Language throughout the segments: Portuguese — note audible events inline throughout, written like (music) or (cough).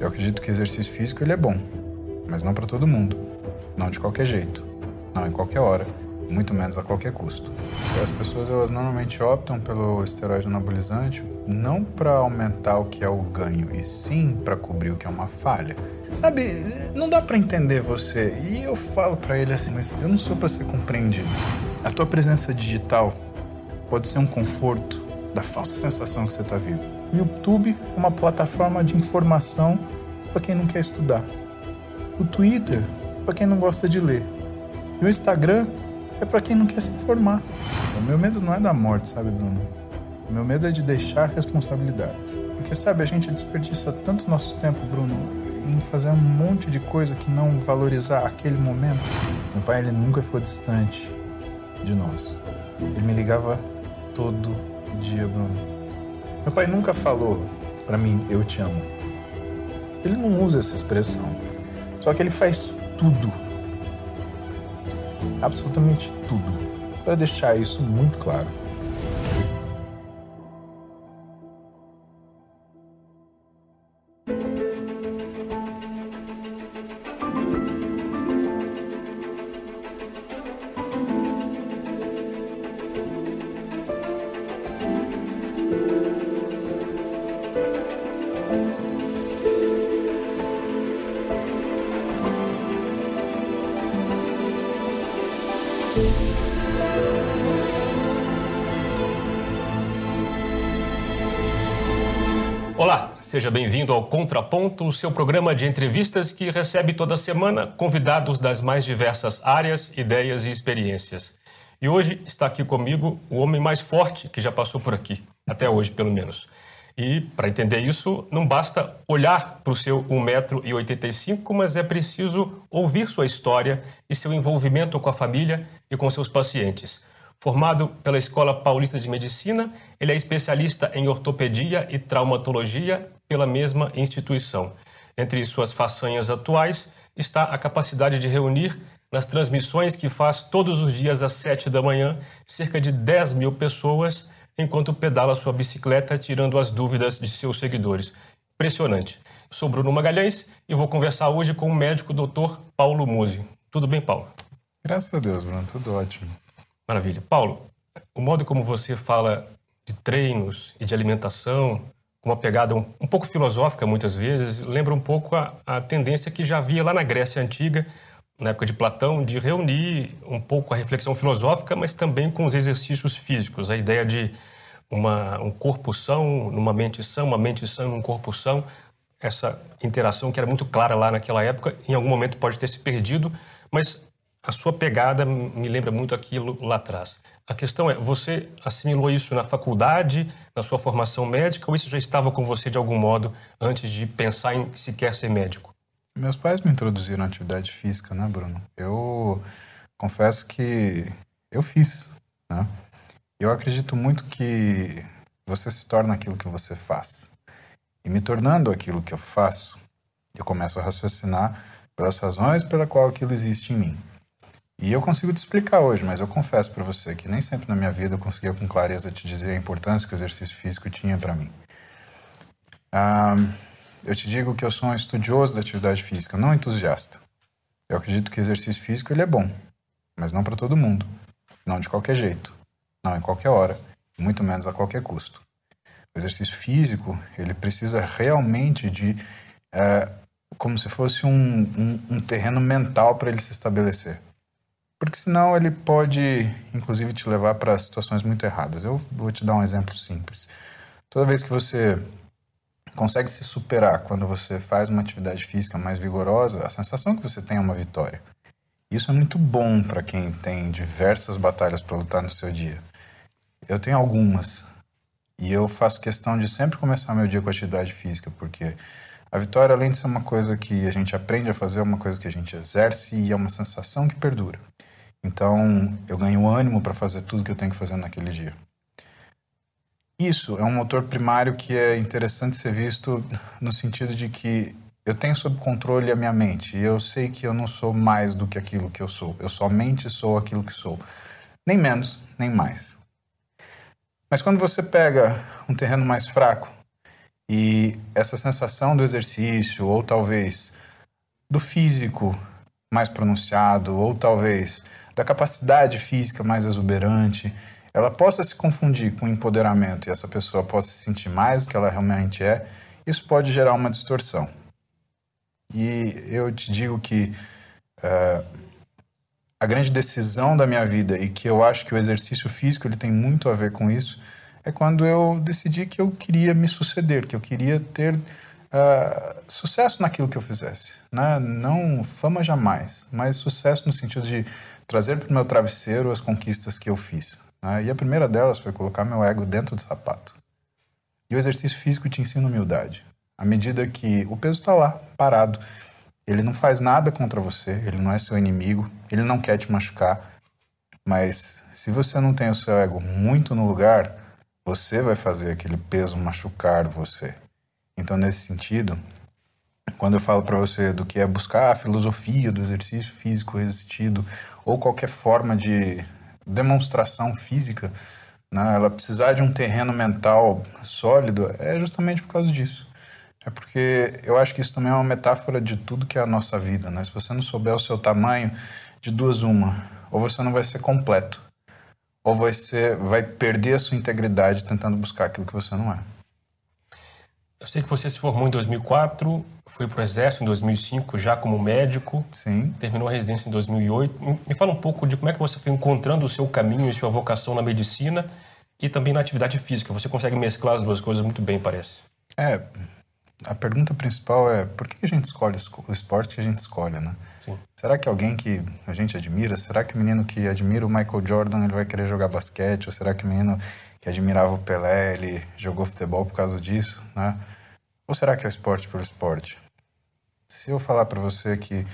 Eu acredito que exercício físico ele é bom, mas não para todo mundo, não de qualquer jeito, não em qualquer hora, muito menos a qualquer custo. As pessoas elas normalmente optam pelo esteroide anabolizante não para aumentar o que é o ganho, e sim para cobrir o que é uma falha. Sabe, não dá para entender você. E eu falo para ele assim, mas eu não sou para ser compreendido. A tua presença digital pode ser um conforto da falsa sensação que você está vivo. YouTube é uma plataforma de informação para quem não quer estudar. O Twitter para quem não gosta de ler. E o Instagram é para quem não quer se informar. O meu medo não é da morte, sabe, Bruno? O meu medo é de deixar responsabilidades. Porque, sabe, a gente desperdiça tanto nosso tempo, Bruno, em fazer um monte de coisa que não valorizar aquele momento. Meu pai, ele nunca ficou distante de nós. Ele me ligava todo dia, Bruno. Meu pai nunca falou para mim, eu te amo. Ele não usa essa expressão. Só que ele faz tudo absolutamente tudo, para deixar isso muito claro. Seja bem-vindo ao Contraponto, o seu programa de entrevistas que recebe toda semana convidados das mais diversas áreas, ideias e experiências. E hoje está aqui comigo o homem mais forte que já passou por aqui, até hoje pelo menos. E para entender isso, não basta olhar para o seu 1,85m, mas é preciso ouvir sua história e seu envolvimento com a família e com seus pacientes. Formado pela Escola Paulista de Medicina, ele é especialista em ortopedia e traumatologia pela mesma instituição. Entre suas façanhas atuais está a capacidade de reunir, nas transmissões que faz todos os dias às 7 da manhã, cerca de 10 mil pessoas, enquanto pedala sua bicicleta, tirando as dúvidas de seus seguidores. Impressionante. Sou Bruno Magalhães e vou conversar hoje com o médico Dr. Paulo Musi. Tudo bem, Paulo? Graças a Deus, Bruno, tudo ótimo. Maravilha. Paulo, o modo como você fala de treinos e de alimentação, com uma pegada um, um pouco filosófica muitas vezes, lembra um pouco a, a, tendência que já havia lá na Grécia Antiga, na época de Platão, de reunir um pouco a reflexão filosófica, mas também com os exercícios físicos, a ideia de uma, um corpo são numa mente sã, uma mente sã num corpo são, essa interação que era muito clara lá naquela época, em algum momento pode ter se perdido, mas a sua pegada me lembra muito aquilo lá atrás. A questão é, você assimilou isso na faculdade, na sua formação médica, ou isso já estava com você de algum modo antes de pensar em sequer ser médico? Meus pais me introduziram na atividade física, né, Bruno? Eu confesso que eu fiz, né? Eu acredito muito que você se torna aquilo que você faz. E me tornando aquilo que eu faço, eu começo a raciocinar pelas razões pela qual aquilo existe em mim. E eu consigo te explicar hoje, mas eu confesso para você que nem sempre na minha vida eu conseguia com clareza te dizer a importância que o exercício físico tinha para mim. Eu te digo que eu sou um estudioso da atividade física, não entusiasta. Eu acredito que exercício físico ele é bom, mas não para todo mundo, não de qualquer jeito, não em qualquer hora, muito menos a qualquer custo. O exercício físico ele precisa realmente de é, como se fosse um, um, um terreno mental para ele se estabelecer porque senão ele pode, inclusive, te levar para situações muito erradas. Eu vou te dar um exemplo simples. Toda vez que você consegue se superar quando você faz uma atividade física mais vigorosa, a sensação que você tem é uma vitória. Isso é muito bom para quem tem diversas batalhas para lutar no seu dia. Eu tenho algumas. E eu faço questão de sempre começar meu dia com atividade física, porque a vitória, além de ser uma coisa que a gente aprende a fazer, é uma coisa que a gente exerce e é uma sensação que perdura. Então, eu ganho ânimo para fazer tudo que eu tenho que fazer naquele dia. Isso é um motor primário que é interessante ser visto no sentido de que eu tenho sob controle a minha mente e eu sei que eu não sou mais do que aquilo que eu sou. Eu somente sou aquilo que sou. Nem menos, nem mais. Mas quando você pega um terreno mais fraco E essa sensação do exercício, ou talvez do físico mais pronunciado, ou talvez da capacidade física mais exuberante, ela possa se confundir com empoderamento e essa pessoa possa se sentir mais do que ela realmente é, isso pode gerar uma distorção. E eu te digo que uh, a grande decisão da minha vida e que eu acho que o exercício físico ele tem muito a ver com isso é quando eu decidi que eu queria me suceder, que eu queria ter uh, sucesso naquilo que eu fizesse. Né? Não fama jamais, mas sucesso no sentido de trazer para o meu travesseiro as conquistas que eu fiz. Né? E a primeira delas foi colocar meu ego dentro do sapato. E o exercício físico te ensina humildade. À medida que o peso está lá, parado, ele não faz nada contra você, ele não é seu inimigo, ele não quer te machucar. Mas se você não tem o seu ego muito no lugar, você vai fazer aquele peso machucar você. Então, nesse sentido, quando eu falo para você do que é buscar a filosofia do exercício físico resistido ou qualquer forma de demonstração física, né, ela precisar de um terreno mental sólido, é justamente por causa disso. É porque eu acho que isso também é uma metáfora de tudo que é a nossa vida, né? Se você não souber o seu tamanho, de duas uma, ou você não vai ser completo, ou você vai perder a sua integridade tentando buscar aquilo que você não é. Eu sei que você se formou em 2004, foi para o Exército em 2005 já como médico. Sim. Terminou a residência em 2008. Me fala um pouco de como é que você foi encontrando o seu caminho e sua vocação na medicina e também na atividade física. Você consegue mesclar as duas coisas muito bem, parece. É, a pergunta principal é por que a gente escolhe o esporte que a gente escolhe, né? Sim. Será que alguém que a gente admira, será que o menino que admira o Michael Jordan ele vai querer jogar basquete? Ou será que o menino que admirava o Pelé, ele jogou futebol por causa disso, né? Ou será que é o esporte pelo esporte? Se eu falar para você que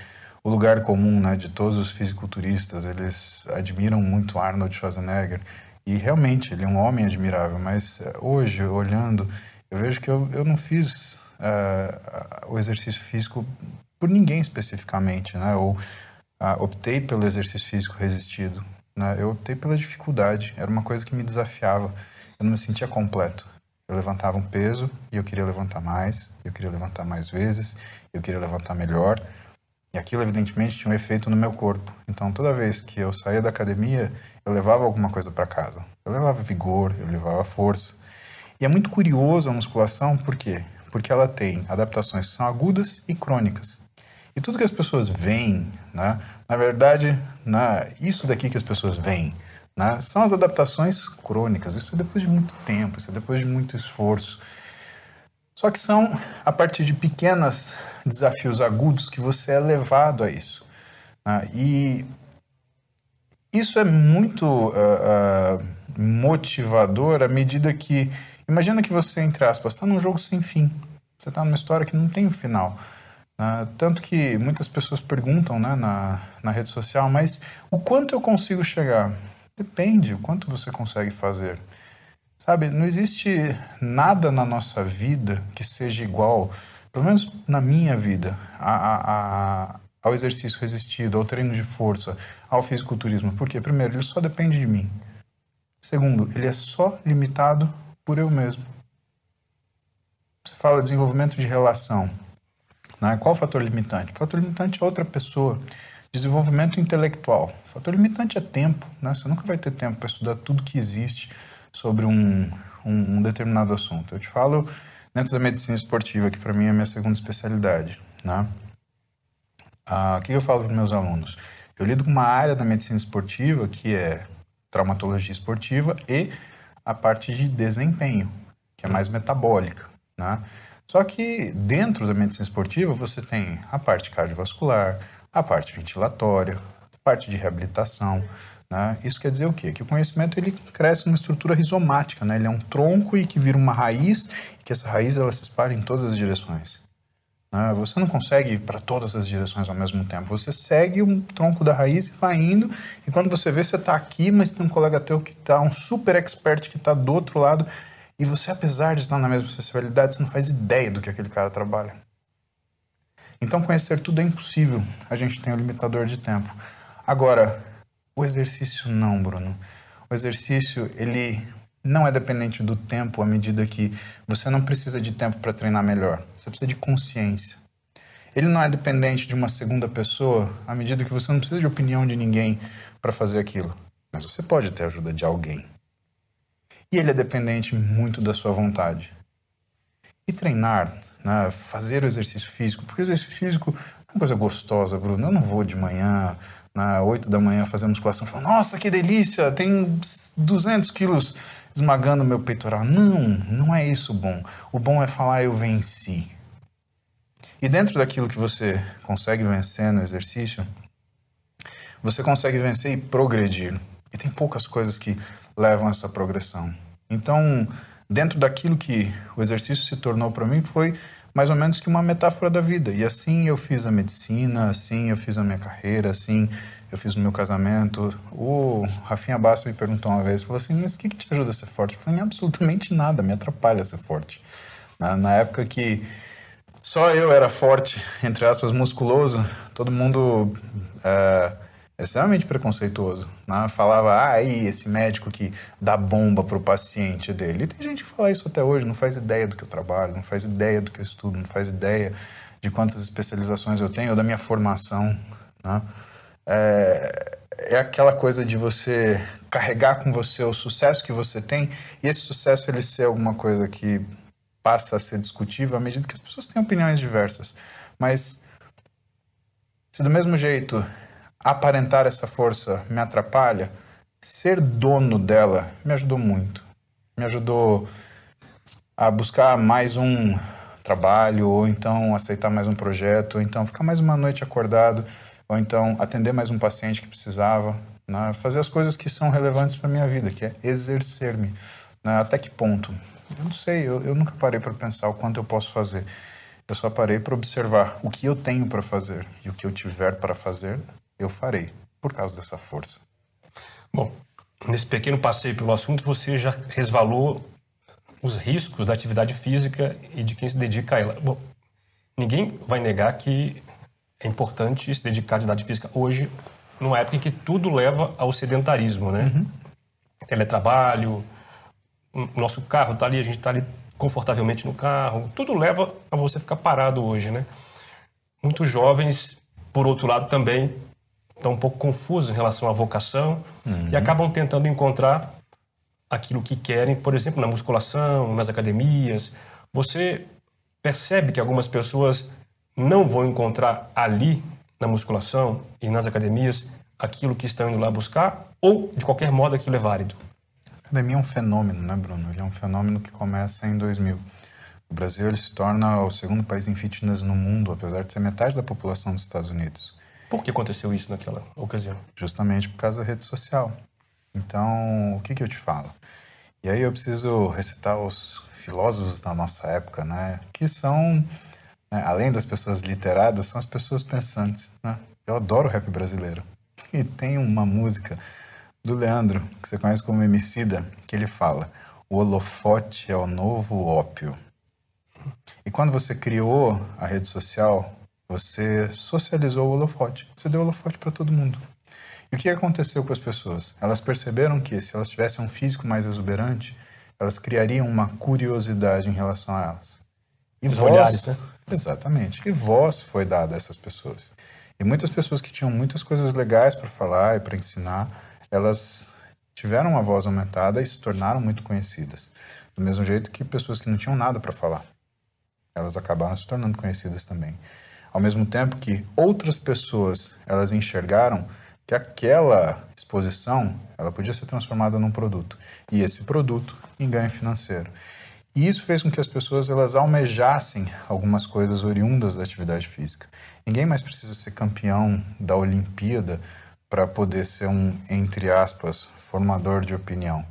o lugar comum, né, de todos os fisiculturistas, eles admiram muito Arnold Schwarzenegger e realmente ele é um homem admirável, mas eh, hoje, olhando, eu vejo que eu, eu não fiz uh, o exercício físico por ninguém especificamente, né? Ou uh, optei pelo exercício físico resistido. Né? Eu optei pela dificuldade. Era uma coisa que me desafiava. Eu não me sentia completo. Eu levantava um peso e eu queria levantar mais, eu queria levantar mais vezes, eu queria levantar melhor. E aquilo, evidentemente, tinha um efeito no meu corpo. Então, toda vez que eu saía da academia, eu levava alguma coisa para casa. Eu levava vigor, eu levava força. E é muito curioso a musculação, por quê? Porque ela tem adaptações que são agudas e crônicas. E tudo que as pessoas veem, né, na verdade, né, isso daqui que as pessoas veem, né, são as adaptações crônicas. Isso é depois de muito tempo, isso é depois de muito esforço. Só que são a partir de pequenos desafios agudos que você é levado a isso. Né? E isso é muito uh, uh, motivador à medida que. Imagina que você, entre aspas, está num jogo sem fim. Você está numa história que não tem um final. Uh, tanto que muitas pessoas perguntam né, na, na rede social, mas o quanto eu consigo chegar? Depende, o quanto você consegue fazer. Sabe, não existe nada na nossa vida que seja igual, pelo menos na minha vida, a, a, a, ao exercício resistido, ao treino de força, ao fisiculturismo. Porque, primeiro, ele só depende de mim. Segundo, ele é só limitado por eu mesmo. Você fala desenvolvimento de relação. Né? Qual o fator limitante? O fator limitante é outra pessoa. Desenvolvimento intelectual. O fator limitante é tempo. Né? Você nunca vai ter tempo para estudar tudo que existe sobre um, um, um determinado assunto. Eu te falo dentro da medicina esportiva, que para mim é a minha segunda especialidade. Né? Ah, o que eu falo para meus alunos? Eu lido com uma área da medicina esportiva que é traumatologia esportiva e a parte de desempenho, que é mais metabólica. Né? Só que dentro da medicina esportiva você tem a parte cardiovascular, a parte ventilatória, a parte de reabilitação. Né? Isso quer dizer o quê? Que o conhecimento ele cresce numa estrutura rizomática, né? ele é um tronco e que vira uma raiz, e que essa raiz ela se espalha em todas as direções. Né? Você não consegue ir para todas as direções ao mesmo tempo. Você segue um tronco da raiz e vai indo, e quando você vê, você está aqui, mas tem um colega teu que está, um super expert que está do outro lado, e você, apesar de estar na mesma sensibilidade, você não faz ideia do que aquele cara trabalha. Então, conhecer tudo é impossível. A gente tem um limitador de tempo. Agora, o exercício não, Bruno. O exercício, ele não é dependente do tempo à medida que você não precisa de tempo para treinar melhor. Você precisa de consciência. Ele não é dependente de uma segunda pessoa à medida que você não precisa de opinião de ninguém para fazer aquilo. Mas você pode ter a ajuda de alguém. E ele é dependente muito da sua vontade. E treinar, né, fazer o exercício físico, porque o exercício físico é uma coisa gostosa, Bruno. Eu não vou de manhã, na 8 da manhã, fazer musculação, falando, nossa, que delícia, tem 200 quilos esmagando meu peitoral. Não, não é isso bom. O bom é falar, eu venci. E dentro daquilo que você consegue vencer no exercício, você consegue vencer e progredir. E tem poucas coisas que levam a essa progressão. Então, dentro daquilo que o exercício se tornou para mim, foi mais ou menos que uma metáfora da vida. E assim eu fiz a medicina, assim eu fiz a minha carreira, assim eu fiz o meu casamento. O Rafinha Bassa me perguntou uma vez, falou assim, mas o que, que te ajuda a ser forte? Eu falei, absolutamente nada, me atrapalha ser forte. Na, na época que só eu era forte, entre aspas, musculoso, todo mundo é extremamente preconceituoso. Né? Falava, ah, aí, esse médico que dá bomba pro paciente dele. E tem gente que fala isso até hoje, não faz ideia do que eu trabalho, não faz ideia do que eu estudo, não faz ideia de quantas especializações eu tenho ou da minha formação. Né? É, é aquela coisa de você carregar com você o sucesso que você tem e esse sucesso ele ser alguma coisa que passa a ser discutível à medida que as pessoas têm opiniões diversas. Mas se do mesmo jeito aparentar essa força me atrapalha, ser dono dela me ajudou muito. Me ajudou a buscar mais um trabalho, ou então aceitar mais um projeto, ou então ficar mais uma noite acordado, ou então atender mais um paciente que precisava, né? fazer as coisas que são relevantes para minha vida, que é exercer-me. Né? Até que ponto? Eu não sei, eu, eu nunca parei para pensar o quanto eu posso fazer. Eu só parei para observar o que eu tenho para fazer e o que eu tiver para fazer, eu farei, por causa dessa força. Bom, nesse pequeno passeio pelo assunto, você já resvalou os riscos da atividade física e de quem se dedica a ela. Bom, ninguém vai negar que é importante se dedicar à atividade física hoje, numa época em que tudo leva ao sedentarismo, né? Uhum. Teletrabalho, o nosso carro está ali, a gente está ali confortavelmente no carro, tudo leva a você ficar parado hoje, né? Muitos jovens, por outro lado, também estão um pouco confusos em relação à vocação uhum. e acabam tentando encontrar aquilo que querem, por exemplo, na musculação, nas academias. Você percebe que algumas pessoas não vão encontrar ali na musculação e nas academias aquilo que estão indo lá buscar ou de qualquer modo aquilo é válido? academia é um fenômeno, né, Bruno? Ele é um fenômeno que começa em 2000. O Brasil ele se torna o segundo país em fitness no mundo, apesar de ser metade da população dos Estados Unidos. Por que aconteceu isso naquela ocasião? Justamente por causa da rede social. Então, o que, que eu te falo? E aí eu preciso recitar os filósofos da nossa época, né? Que são, né, além das pessoas literadas, são as pessoas pensantes, né? Eu adoro rap brasileiro. E tem uma música do Leandro, que você conhece como Emicida, que ele fala: o holofote é o novo ópio. E quando você criou a rede social, você socializou o holofote. Você deu holofote para todo mundo. E o que aconteceu com as pessoas? Elas perceberam que se elas tivessem um físico mais exuberante, elas criariam uma curiosidade em relação a elas. E Os voz, olhares, né? Exatamente. E voz foi dada a essas pessoas. E muitas pessoas que tinham muitas coisas legais para falar e para ensinar, elas tiveram uma voz aumentada e se tornaram muito conhecidas. Do mesmo jeito que pessoas que não tinham nada para falar, elas acabaram se tornando conhecidas também. Ao mesmo tempo que outras pessoas, elas enxergaram que aquela exposição, ela podia ser transformada num produto, e esse produto em ganho financeiro. E isso fez com que as pessoas elas almejassem algumas coisas oriundas da atividade física. Ninguém mais precisa ser campeão da Olimpíada para poder ser um, entre aspas, formador de opinião.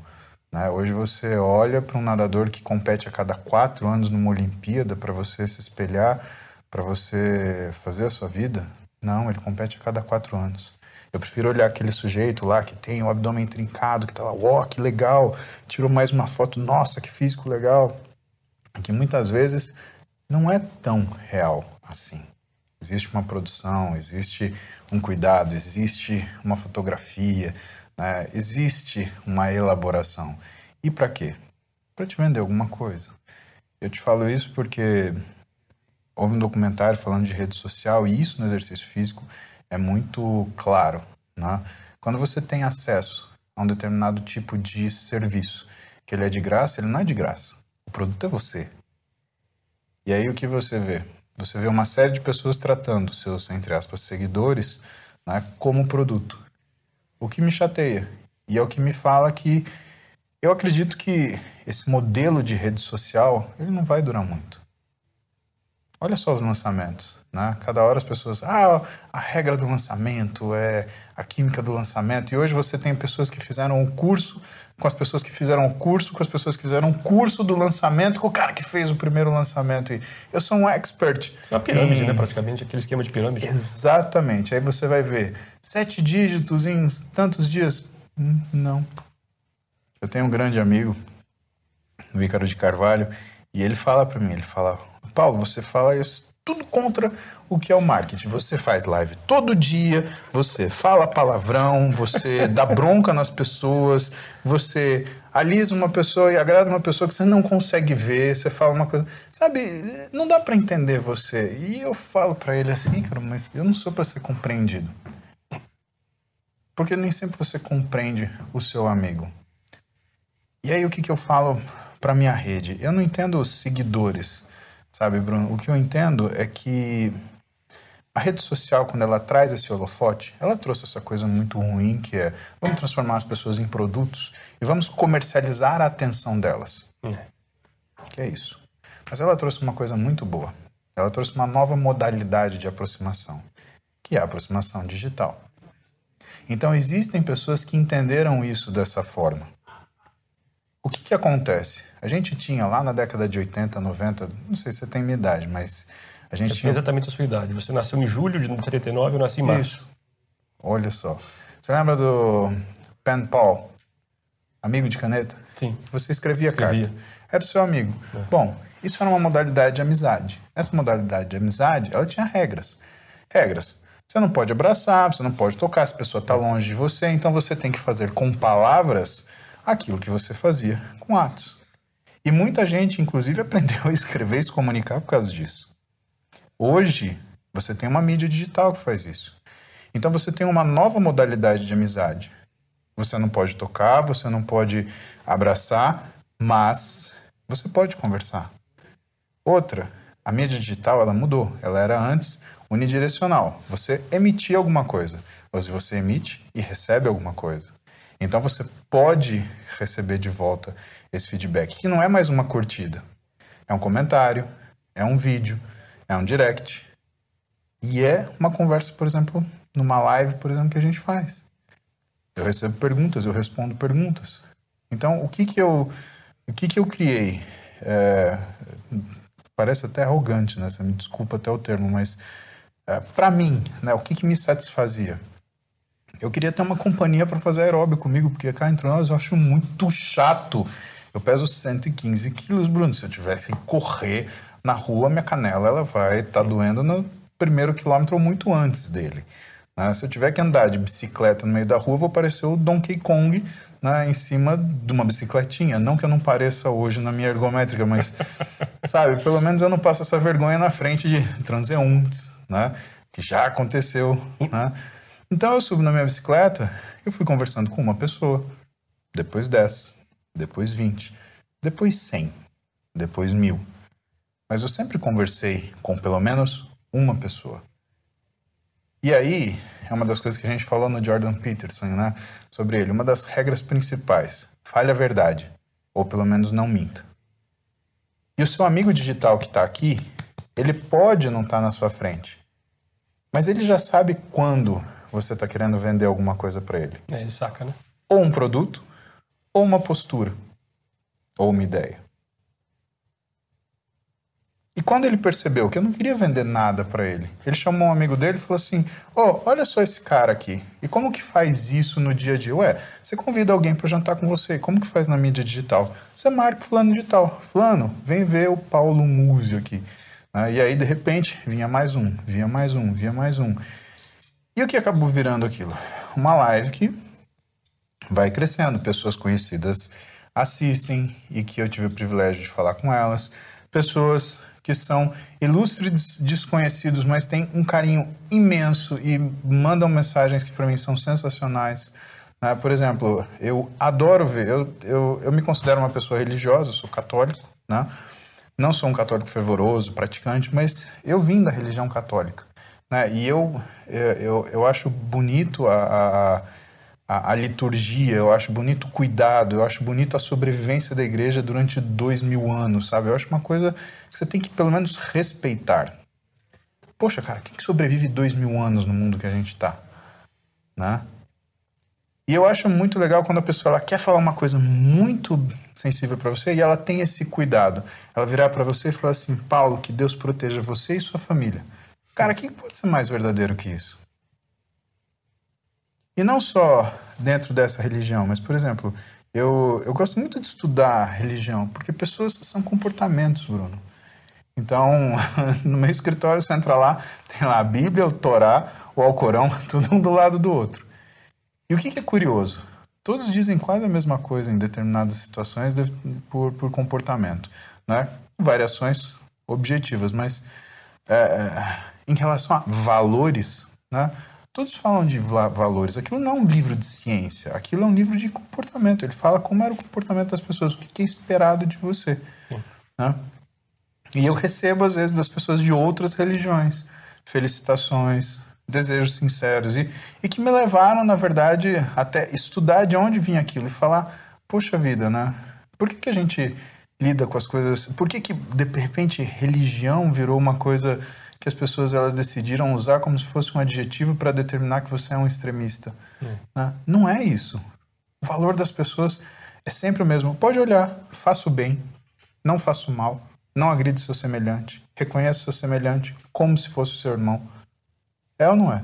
Né? Hoje você olha para um nadador que compete a cada quatro anos numa Olimpíada para você se espelhar, para você fazer a sua vida. Não, ele compete a cada quatro anos. Eu prefiro olhar aquele sujeito lá que tem o abdômen trincado, que está lá, ó, oh, que legal, tirou mais uma foto, nossa, que físico legal. Que muitas vezes não é tão real assim. Existe uma produção, existe um cuidado, existe uma fotografia, né? existe uma elaboração. E para quê? Para te vender alguma coisa. Eu te falo isso porque houve um documentário falando de rede social e isso no exercício físico é muito claro. Né? Quando você tem acesso a um determinado tipo de serviço, que ele é de graça, ele não é de graça. O produto é você. E aí o que você vê? Você vê uma série de pessoas tratando seus, entre aspas, seguidores né, como produto. O que me chateia. E é o que me fala que eu acredito que esse modelo de rede social ele não vai durar muito. Olha só os lançamentos. Né? Cada hora as pessoas, ah, a regra do lançamento é a química do lançamento. E hoje você tem pessoas que fizeram o curso com as pessoas que fizeram o curso, com as pessoas que fizeram o curso do lançamento, com o cara que fez o primeiro lançamento. E eu sou um expert. É uma pirâmide, em... né? Praticamente, aquele esquema de pirâmide. Exatamente. Aí você vai ver sete dígitos em tantos dias. Hum, não. Eu tenho um grande amigo, o Ícaro de Carvalho, e ele fala para mim, ele fala, Paulo, você fala isso tudo contra o que é o marketing. Você faz live todo dia, você fala palavrão, você dá bronca nas pessoas, você alisa uma pessoa e agrada uma pessoa que você não consegue ver, você fala uma coisa. Sabe, não dá para entender você. E eu falo para ele assim, cara, mas eu não sou para ser compreendido. Porque nem sempre você compreende o seu amigo. E aí o que, que eu falo para minha rede? Eu não entendo os seguidores, sabe, Bruno? O que eu entendo é que a rede social, quando ela traz esse holofote, ela trouxe essa coisa muito ruim que é vamos transformar as pessoas em produtos e vamos comercializar a atenção delas. Hum. Que é isso. Mas ela trouxe uma coisa muito boa. Ela trouxe uma nova modalidade de aproximação, que é a aproximação digital. Então existem pessoas que entenderam isso dessa forma. O que, que acontece? A gente tinha lá na década de 80, 90, não sei se você tem minha idade, mas a gente tinha... exatamente a sua idade. Você nasceu em julho de 79, eu nasci em março. Isso. Olha só. Você lembra do Pen Paul? Amigo de caneta? Sim. Você escrevia, escrevia. carta. Era o seu amigo. É. Bom, isso era uma modalidade de amizade. Essa modalidade de amizade, ela tinha regras. Regras. Você não pode abraçar, você não pode tocar se a pessoa está longe de você, então você tem que fazer com palavras aquilo que você fazia com atos. E muita gente, inclusive, (laughs) aprendeu a escrever e se comunicar por causa disso. Hoje, você tem uma mídia digital que faz isso. Então você tem uma nova modalidade de amizade. Você não pode tocar, você não pode abraçar, mas você pode conversar. Outra, a mídia digital ela mudou. Ela era antes unidirecional. Você emitia alguma coisa. Hoje você emite e recebe alguma coisa. Então você pode receber de volta esse feedback, que não é mais uma curtida. É um comentário, é um vídeo, é um direct. E é uma conversa, por exemplo, numa live, por exemplo, que a gente faz. Eu recebo perguntas, eu respondo perguntas. Então, o que que eu, o que que eu criei? É, parece até arrogante, né? Você me desculpa até o termo, mas é, para mim, né? O que que me satisfazia? Eu queria ter uma companhia para fazer aeróbio comigo, porque cá entre nós eu acho muito chato. Eu peso 115 quilos, Bruno. Se eu tivesse que correr na rua, minha canela ela vai estar tá doendo no primeiro quilômetro ou muito antes dele. Né? Se eu tiver que andar de bicicleta no meio da rua, vou parecer o Donkey Kong né, em cima de uma bicicletinha. Não que eu não pareça hoje na minha ergométrica, mas, (laughs) sabe, pelo menos eu não passo essa vergonha na frente de transeuntes, né? Que já aconteceu, né? Então eu subo na minha bicicleta, eu fui conversando com uma pessoa, depois 10, depois 20, depois 100, depois mil mas eu sempre conversei com pelo menos uma pessoa. E aí, é uma das coisas que a gente falou no Jordan Peterson, né? Sobre ele. Uma das regras principais: fale a verdade, ou pelo menos não minta. E o seu amigo digital que está aqui, ele pode não estar tá na sua frente, mas ele já sabe quando você está querendo vender alguma coisa para ele. É, ele saca, né? Ou um produto, ou uma postura, ou uma ideia. E quando ele percebeu que eu não queria vender nada para ele, ele chamou um amigo dele e falou assim: "Ó, oh, olha só esse cara aqui. E como que faz isso no dia a dia? Ué, você convida alguém para jantar com você, como que faz na mídia digital? Você marca fulano digital. Fulano, vem ver o Paulo Múzio aqui. Né? E aí de repente vinha mais um, vinha mais um, vinha mais um. E o que acabou virando aquilo? Uma live que vai crescendo, pessoas conhecidas assistem e que eu tive o privilégio de falar com elas, pessoas que são ilustres desconhecidos, mas têm um carinho imenso e mandam mensagens que para mim são sensacionais. Né? Por exemplo, eu adoro ver, eu, eu, eu me considero uma pessoa religiosa, sou católico, né? não sou um católico fervoroso, praticante, mas eu vim da religião católica. Né? E eu, eu, eu acho bonito a, a, a, liturgia, eu acho bonito o cuidado, eu acho bonito a sobrevivência da igreja durante dois mil anos, sabe? Eu acho uma coisa que você tem que pelo menos respeitar. Poxa, cara, quem que sobrevive dois mil anos no mundo que a gente está? Né? E eu acho muito legal quando a pessoa ela quer falar uma coisa muito sensível para você e ela tem esse cuidado. Ela virar para você e falar assim: Paulo, que Deus proteja você e sua família. Cara, o que pode ser mais verdadeiro que isso? E não só dentro dessa religião, mas, por exemplo, eu, eu gosto muito de estudar religião, porque pessoas são comportamentos, Bruno. Então, (laughs) no meu escritório você entra lá, tem lá a Bíblia, o Torá, o Alcorão, (laughs) tudo um do lado do outro. E o que, que é curioso? Todos dizem quase a mesma coisa em determinadas situações de, por, por comportamento, né? Variações objetivas, mas é, é, em relação a valores, né? Todos falam de valores. Aquilo não é um livro de ciência, aquilo é um livro de comportamento. Ele fala como era o comportamento das pessoas, o que é esperado de você. Né? E eu recebo, às vezes, das pessoas de outras religiões felicitações, desejos sinceros e, e que me levaram, na verdade, até estudar de onde vinha aquilo e falar: poxa vida, né? Por que, que a gente lida com as coisas? Por que, que de repente religião virou uma coisa que as pessoas elas decidiram usar como se fosse um adjetivo para determinar que você é um extremista? Hum. Né? Não é isso. O valor das pessoas é sempre o mesmo. Pode olhar, faço bem, não faço mal, não agride seu semelhante, reconheça seu semelhante como se fosse o seu irmão. É ou não é?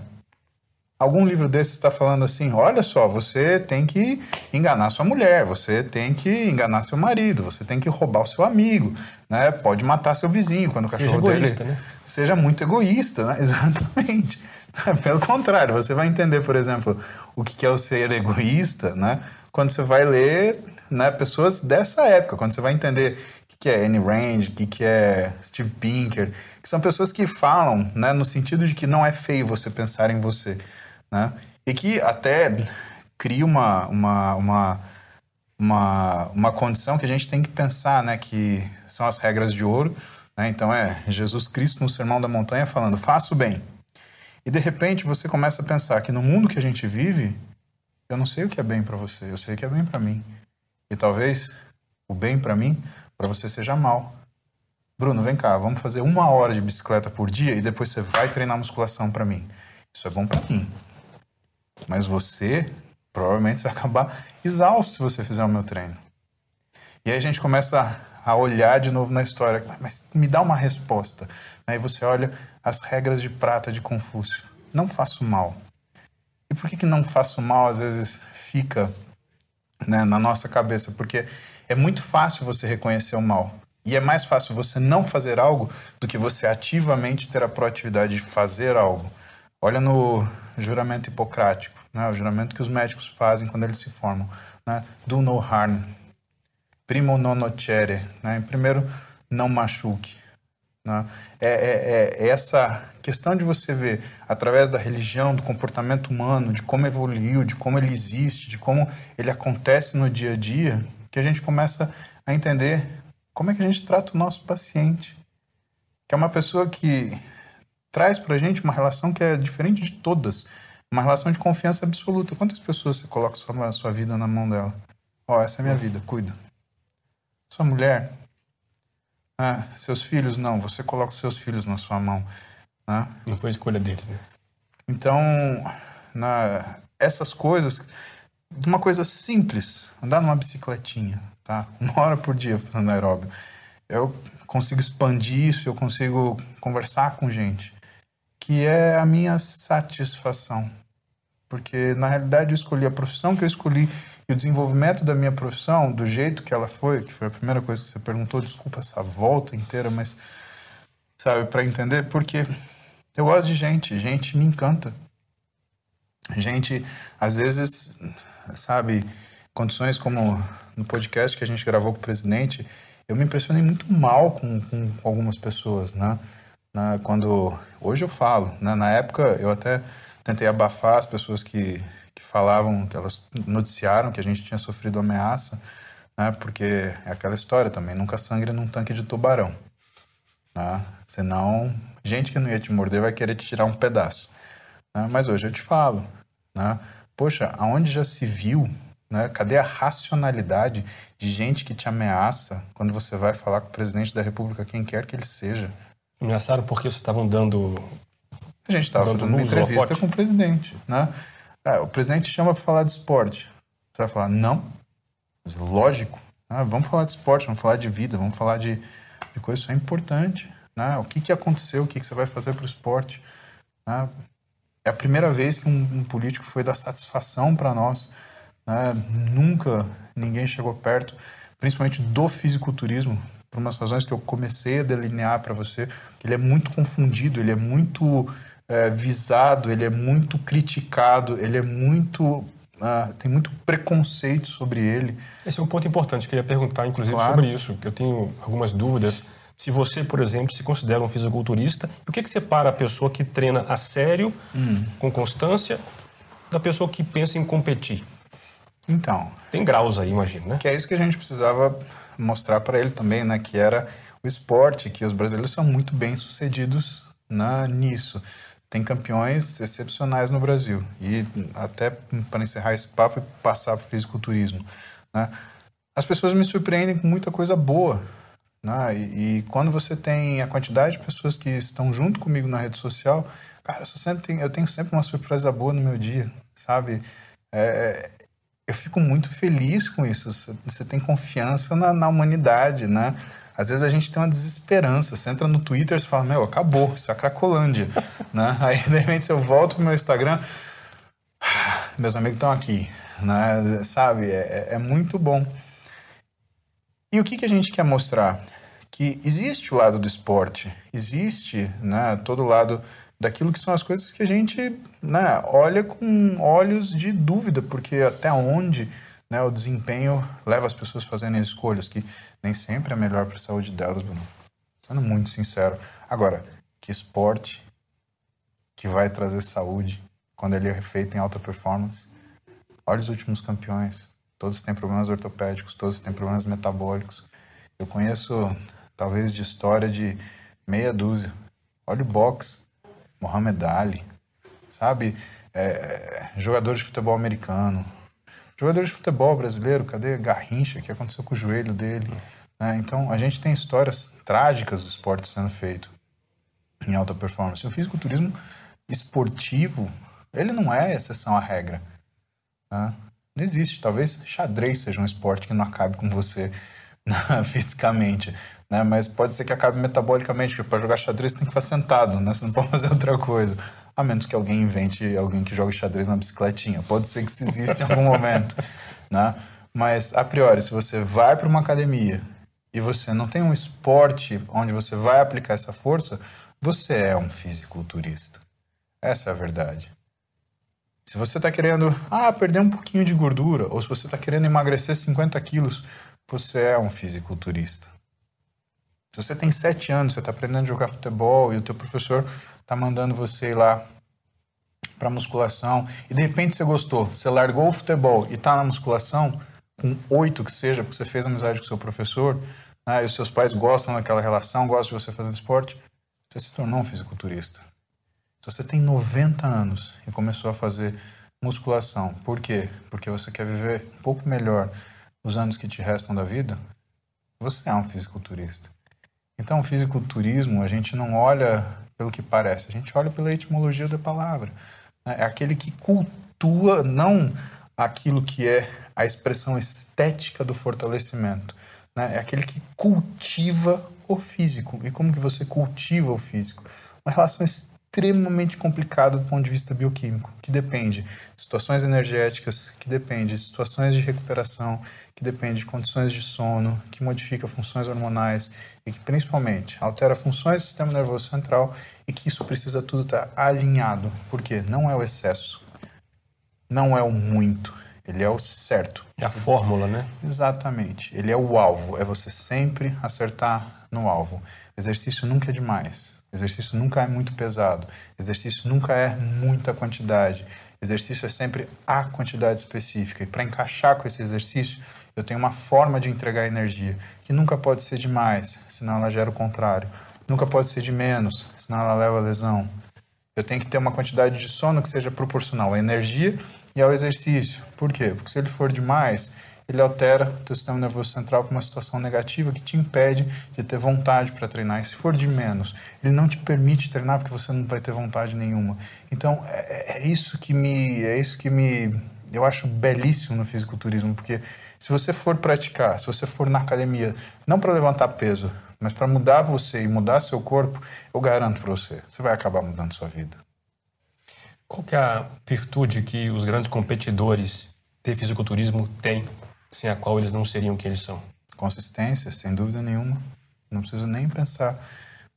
Algum livro desse está falando assim: olha só, você tem que enganar sua mulher, você tem que enganar seu marido, você tem que roubar o seu amigo, né? Pode matar seu vizinho quando o cachorro seja egoísta, dele né? seja muito egoísta, né? (laughs) Exatamente. Pelo contrário, você vai entender, por exemplo, o que é o ser egoísta, né? Quando você vai ler né, pessoas dessa época, quando você vai entender o que é Anne Rand, o que é Steve Pinker, que são pessoas que falam, né, no sentido de que não é feio você pensar em você, né? E que até cria uma, uma, uma, uma, uma condição que a gente tem que pensar, né, que são as regras de ouro, né? Então é Jesus Cristo no Sermão da Montanha falando, faça o bem. E de repente você começa a pensar que no mundo que a gente vive, eu não sei o que é bem para você, eu sei o que é bem para mim. E talvez o bem para mim, para você seja mal. Bruno, vem cá, vamos fazer uma hora de bicicleta por dia e depois você vai treinar musculação para mim. Isso é bom para mim. Mas você provavelmente vai acabar exausto se você fizer o meu treino. E aí a gente começa a olhar de novo na história, mas me dá uma resposta. Aí você olha as regras de prata de Confúcio. Não faço mal. E por que, que não faço mal às vezes fica né, na nossa cabeça? Porque é muito fácil você reconhecer o mal. E é mais fácil você não fazer algo do que você ativamente ter a proatividade de fazer algo. Olha no juramento hipocrático, né? o juramento que os médicos fazem quando eles se formam. Né? Do no harm. Primo non nocere. Né? Primeiro, não machuque. Né? É, é, é, essa questão de você ver, através da religião, do comportamento humano, de como evoluiu, de como ele existe, de como ele acontece no dia a dia, que a gente começa a entender como é que a gente trata o nosso paciente? Que é uma pessoa que traz para a gente uma relação que é diferente de todas, uma relação de confiança absoluta. Quantas pessoas você coloca sua, sua vida na mão dela? Ó, oh, essa é a minha vida, cuida. Sua mulher, ah, seus filhos, não, você coloca os seus filhos na sua mão. Né? Não foi escolha deles, né? Então, na, essas coisas, uma coisa simples, andar numa bicicletinha, tá? Uma hora por dia fazendo aeróbio. Eu consigo expandir isso, eu consigo conversar com gente, que é a minha satisfação. Porque, na realidade, eu escolhi a profissão que eu escolhi e o desenvolvimento da minha profissão, do jeito que ela foi, que foi a primeira coisa que você perguntou, desculpa essa volta inteira, mas, sabe, para entender, porque eu gosto de gente, gente me encanta. Gente, às vezes, sabe, condições como no podcast que a gente gravou com o presidente, eu me impressionei muito mal com, com, algumas pessoas, né? Na, quando hoje eu falo, né? na época eu até tentei abafar as pessoas que, que falavam, que elas noticiaram que a gente tinha sofrido ameaça, né? Porque é aquela história também, nunca sangre num tanque de tubarão, né? Senão, gente que não ia te morder vai querer te tirar um pedaço. Né? Mas hoje eu te falo, né? Poxa, aonde já se viu né? Cadê a racionalidade de gente que te ameaça quando você vai falar com o presidente da República, quem quer que ele seja? Ameaçaram porque vocês estavam dando. A gente estava fazendo uma entrevista com o presidente. Né? É, o presidente chama para falar de esporte. Você vai falar, não. Mas, lógico. Né? Vamos falar de esporte, vamos falar de vida, vamos falar de, de coisas. Isso é importante. Né? O que, que aconteceu, o que, que você vai fazer para o esporte. Né? É a primeira vez que um, um político foi dar satisfação para nós. Né? Nunca ninguém chegou perto, principalmente do fisiculturismo, por umas razões que eu comecei a delinear para você, ele é muito confundido, ele é muito é, visado, ele é muito criticado, ele é muito Uh, tem muito preconceito sobre ele. Esse é um ponto importante, eu queria perguntar, inclusive, claro. sobre isso, que eu tenho algumas dúvidas. Se você, por exemplo, se considera um fisiculturista, o que, que separa a pessoa que treina a sério, hum. com constância, da pessoa que pensa em competir? Então. Tem graus aí, imagino, né? Que é isso que a gente precisava mostrar para ele também, né? Que era o esporte, que os brasileiros são muito bem sucedidos na, nisso. Tem campeões excepcionais no Brasil. E até para encerrar esse papo e passar para o fisiculturismo, né? As pessoas me surpreendem com muita coisa boa. Né? E, e, quando você tem a quantidade de pessoas que estão junto comigo na rede social, cara, eu, sempre tenho, eu tenho sempre uma surpresa boa no meu dia, sabe? É, eu fico muito feliz com isso. Você tem confiança na, na, humanidade, né? Às vezes a gente tem uma desesperança. Você entra no Twitter e fala, meu, acabou, isso é a Cracolândia. (laughs) né? Aí, de repente, eu volto pro meu Instagram, meus amigos estão aqui, né? Sabe? É, é, é muito bom. E o que, que a gente quer mostrar? Que existe o lado do esporte, existe né, todo o lado daquilo que são as coisas que a gente né, olha com olhos de dúvida, porque até onde né, o desempenho leva as pessoas a fazerem escolhas que nem sempre é melhor para a saúde delas, Bruno. Sendo muito sincero. Agora, que esporte que vai trazer saúde quando ele é feito em alta performance? Olha os últimos campeões. Todos têm problemas ortopédicos, todos têm problemas metabólicos. Eu conheço, talvez, de história de meia dúzia. Olha o boxe. Mohamed Ali, sabe? É, jogadores de futebol americano, jogadores de futebol brasileiro, cadê Garrincha, que aconteceu com o joelho dele? Né? Então, a gente tem histórias trágicas do esporte sendo feito em alta performance. O fisiculturismo esportivo, ele não é exceção à regra. Né? Não existe. Talvez xadrez seja um esporte que não acabe com você (laughs) fisicamente né? Mas pode ser que acabe metabolicamente, porque para jogar xadrez tem que ficar sentado, né? Você não pode fazer outra coisa. A menos que alguém invente alguém que jogue xadrez na bicicletinha. Pode ser que isso exista em algum (laughs) momento, né? Mas, a priori, se você vai para uma academia e você não tem um esporte onde você vai aplicar essa força, você é um fisiculturista. Essa é a verdade. Se você está querendo ah, perder um pouquinho de gordura, ou se você está querendo emagrecer 50 quilos, você é um fisiculturista. Se você tem sete anos, você está aprendendo a jogar futebol e o teu professor está mandando você ir lá para musculação e de repente você gostou, você largou o futebol e está na musculação, com oito que seja, porque você fez amizade com o seu professor, né, e os seus pais gostam daquela relação, gostam de você fazendo esporte, você se tornou um fisiculturista. Se você tem 90 anos e começou a fazer musculação, por quê? Porque você quer viver um pouco melhor os anos que te restam da vida, você é um fisiculturista. Então, o fisiculturismo, a gente não olha pelo que parece, a gente olha pela etimologia da palavra. Né? É aquele que cultua, não aquilo que é a expressão estética do fortalecimento. Né? É aquele que cultiva o físico. E como que você cultiva o físico? Uma relação extremamente complicada do ponto de vista bioquímico, que depende de situações energéticas, que depende de situações de recuperação, que depende de condições de sono, que modifica funções hormonais e que principalmente altera funções do sistema nervoso central e que isso precisa tudo estar alinhado, porque não é o excesso, não é o muito, Ele é o certo. É a fórmula, né? Exatamente. Ele é o alvo. É você sempre acertar no alvo. Exercício nunca é demais. Exercício nunca é muito pesado. Exercício nunca é muita quantidade. Exercício é sempre a quantidade específica. E para encaixar com esse exercício, eu tenho uma forma de entregar energia que nunca pode ser demais, senão ela gera o contrário. Nunca pode ser de menos, senão ela leva a lesão. Eu tenho que ter uma quantidade de sono que seja proporcional à energia e ao exercício. Por quê? Porque se ele for demais, ele altera o teu sistema nervoso central para uma situação negativa que te impede de ter vontade para treinar. E se for de menos, ele não te permite treinar porque você não vai ter vontade nenhuma. Então, é, é isso que me é isso que me eu acho belíssimo no fisiculturismo, porque se você for praticar, se você for na academia, não para levantar peso, mas para mudar você e mudar seu corpo, eu garanto para você, você vai acabar mudando sua vida. Qual é a virtude que os grandes competidores de fisiculturismo têm, sem a qual eles não seriam o que eles são? Consistência, sem dúvida nenhuma. Não preciso nem pensar,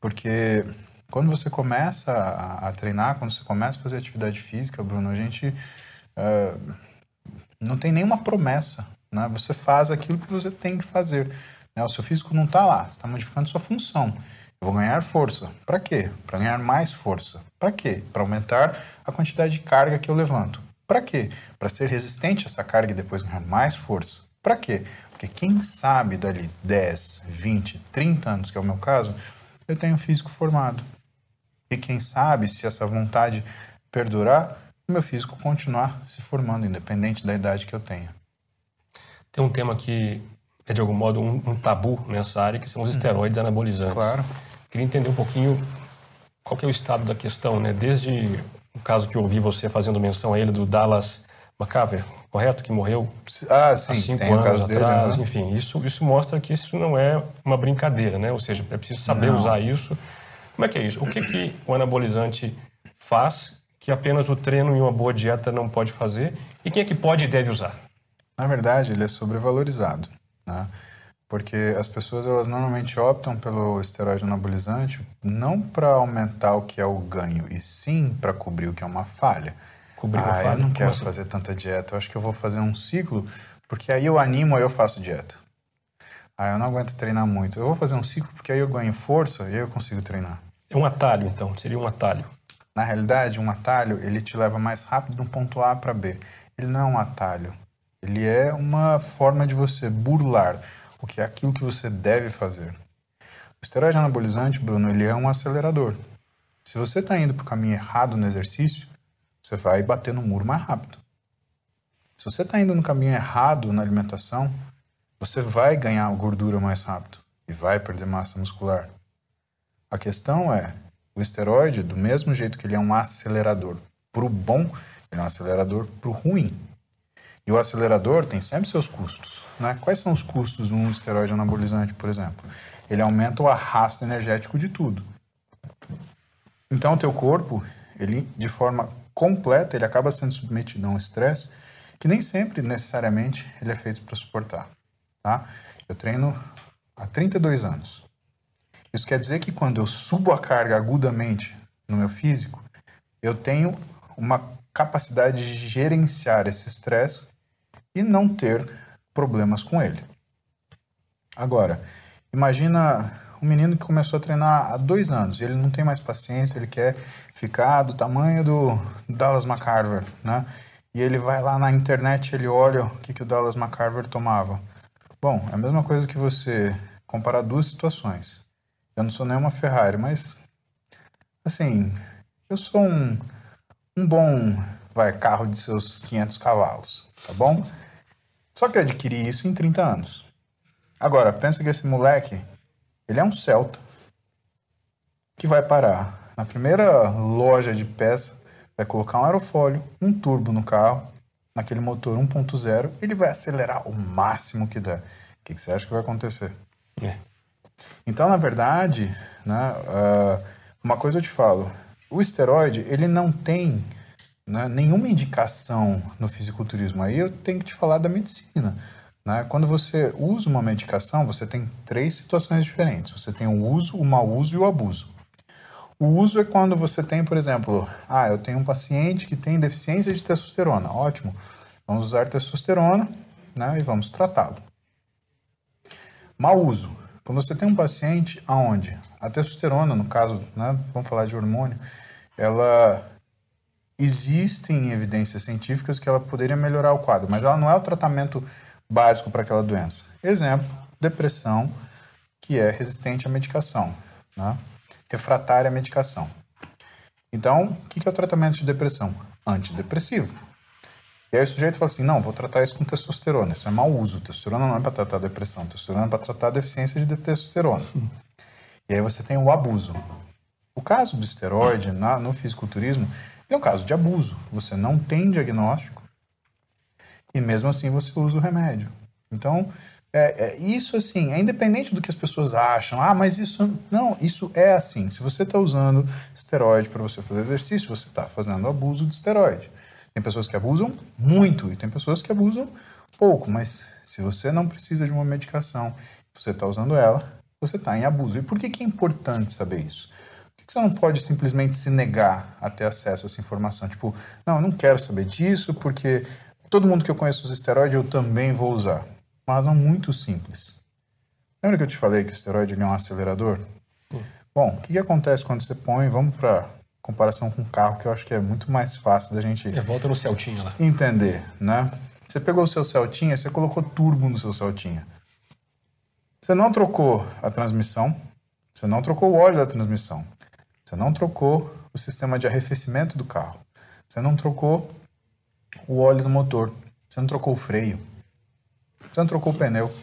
porque quando você começa a, a treinar, quando você começa a fazer atividade física, Bruno, a gente uh, não tem nenhuma promessa. Né? Você faz aquilo que você tem que fazer. Né? O seu físico não está lá, você está modificando sua função. Eu vou ganhar força. Para quê? Para ganhar mais força. Para quê? Para aumentar a quantidade de carga que eu levanto. Para quê? Para ser resistente a essa carga e depois ganhar mais força. Para quê? Porque quem sabe dali 10, 20, 30 anos, que é o meu caso, eu tenho um físico formado. E quem sabe se essa vontade perdurar, o meu físico continuar se formando, independente da idade que eu tenha. Tem um tema que é de algum modo um, um tabu nessa área, que são os uhum. esteroides uhum. anabolizantes. Claro. Queria entender um pouquinho qual é o estado da questão, né? Desde o caso que eu ouvi você fazendo menção a ele do Dallas McCaver, correto? Que morreu ah, sim, há cinco anos atrás. Dele, né? Enfim, isso, isso mostra que isso não é uma brincadeira, né? Ou seja, é preciso saber não. usar isso. Como é que é isso? O que, que o anabolizante faz que apenas o treino e uma boa dieta não pode fazer? E quem é que pode e deve usar? Na verdade, ele é sobrevalorizado né? Porque as pessoas elas normalmente optam pelo esteroide anabolizante não para aumentar o que é o ganho, e sim para cobrir o que é uma falha. Cobrir ah, falha? eu não quero assim? fazer tanta dieta, eu acho que eu vou fazer um ciclo, porque aí eu animo, aí eu faço dieta. Ah, eu não aguento treinar muito. Eu vou fazer um ciclo porque aí eu ganho força e aí eu consigo treinar. É um atalho, então, seria um atalho. Na realidade, um atalho, ele te leva mais rápido de um ponto A para B. Ele não é um atalho. Ele é uma forma de você burlar o que é aquilo que você deve fazer. O esteroide anabolizante, Bruno, ele é um acelerador. Se você está indo para o caminho errado no exercício, você vai bater no muro mais rápido. Se você está indo no caminho errado na alimentação, você vai ganhar gordura mais rápido e vai perder massa muscular. A questão é, o esteroide, do mesmo jeito que ele é um acelerador para o bom, ele é um acelerador para o ruim. E o acelerador tem sempre seus custos. Né? Quais são os custos de um esteroide anabolizante, por exemplo? Ele aumenta o arrasto energético de tudo. Então, o teu corpo, ele de forma completa, ele acaba sendo submetido a um estresse que nem sempre, necessariamente, ele é feito para suportar. Tá? Eu treino há 32 anos. Isso quer dizer que quando eu subo a carga agudamente no meu físico, eu tenho uma capacidade de gerenciar esse estresse e não ter problemas com ele. Agora, imagina um menino que começou a treinar há dois anos, ele não tem mais paciência, ele quer ficar do tamanho do Dallas McCarver, né? E ele vai lá na internet, ele olha o que, que o Dallas McCarver tomava. Bom, é a mesma coisa que você comparar duas situações. Eu não sou nenhuma Ferrari, mas assim, eu sou um, um bom vai, carro de seus 500 cavalos, tá bom? Só que eu adquiri isso em 30 anos. Agora, pensa que esse moleque, ele é um Celta que vai parar na primeira loja de peça, vai colocar um aerofólio, um turbo no carro, naquele motor 1.0, ele vai acelerar o máximo que der. O que, que você acha que vai acontecer? É. Então, na verdade, né, uh, uma coisa eu te falo, o esteroide, ele não tem né, nenhuma indicação no fisiculturismo. Aí eu tenho que te falar da medicina. Né? Quando você usa uma medicação, você tem três situações diferentes. Você tem o uso, o mau uso e o abuso. O uso é quando você tem, por exemplo, ah, eu tenho um paciente que tem deficiência de testosterona. Ótimo. Vamos usar testosterona né, e vamos tratá-lo. Mau uso. Quando você tem um paciente aonde a testosterona, no caso, né, vamos falar de hormônio, ela existem evidências científicas que ela poderia melhorar o quadro, mas ela não é o tratamento básico para aquela doença. Exemplo, depressão, que é resistente à medicação, né? refratária à medicação. Então, o que é o tratamento de depressão? Antidepressivo. E aí o sujeito fala assim, não, vou tratar isso com testosterona. Isso é mau uso. Testosterona não é para tratar depressão. Testosterona é para tratar deficiência de testosterona. E aí você tem o abuso. O caso do esteroide na, no fisiculturismo é um caso de abuso. Você não tem diagnóstico e mesmo assim você usa o remédio. Então, é, é, isso assim, é independente do que as pessoas acham. Ah, mas isso. Não, isso é assim. Se você está usando esteroide para você fazer exercício, você está fazendo abuso de esteroide. Tem pessoas que abusam muito e tem pessoas que abusam pouco, mas se você não precisa de uma medicação, você está usando ela, você está em abuso. E por que, que é importante saber isso? Por que, você não pode simplesmente se negar a ter acesso a essa informação? Tipo, não, eu não quero saber disso porque todo mundo que eu conheço usa esteroide, eu também vou usar. Uma razão muito simples. Lembra que eu te falei que o esteroide é um acelerador? Sim. Bom, o que, que acontece quando você põe, vamos para comparação com carro, que eu acho que é muito mais fácil da gente... É, volta no Celtinha lá. Entender, né? Você pegou o seu Celtinha, você colocou turbo no seu Celtinha. Você não trocou a transmissão, você não trocou o óleo da transmissão, você não trocou o sistema de arrefecimento do carro, você não trocou o óleo do motor, você não trocou o freio, você não trocou o pneu.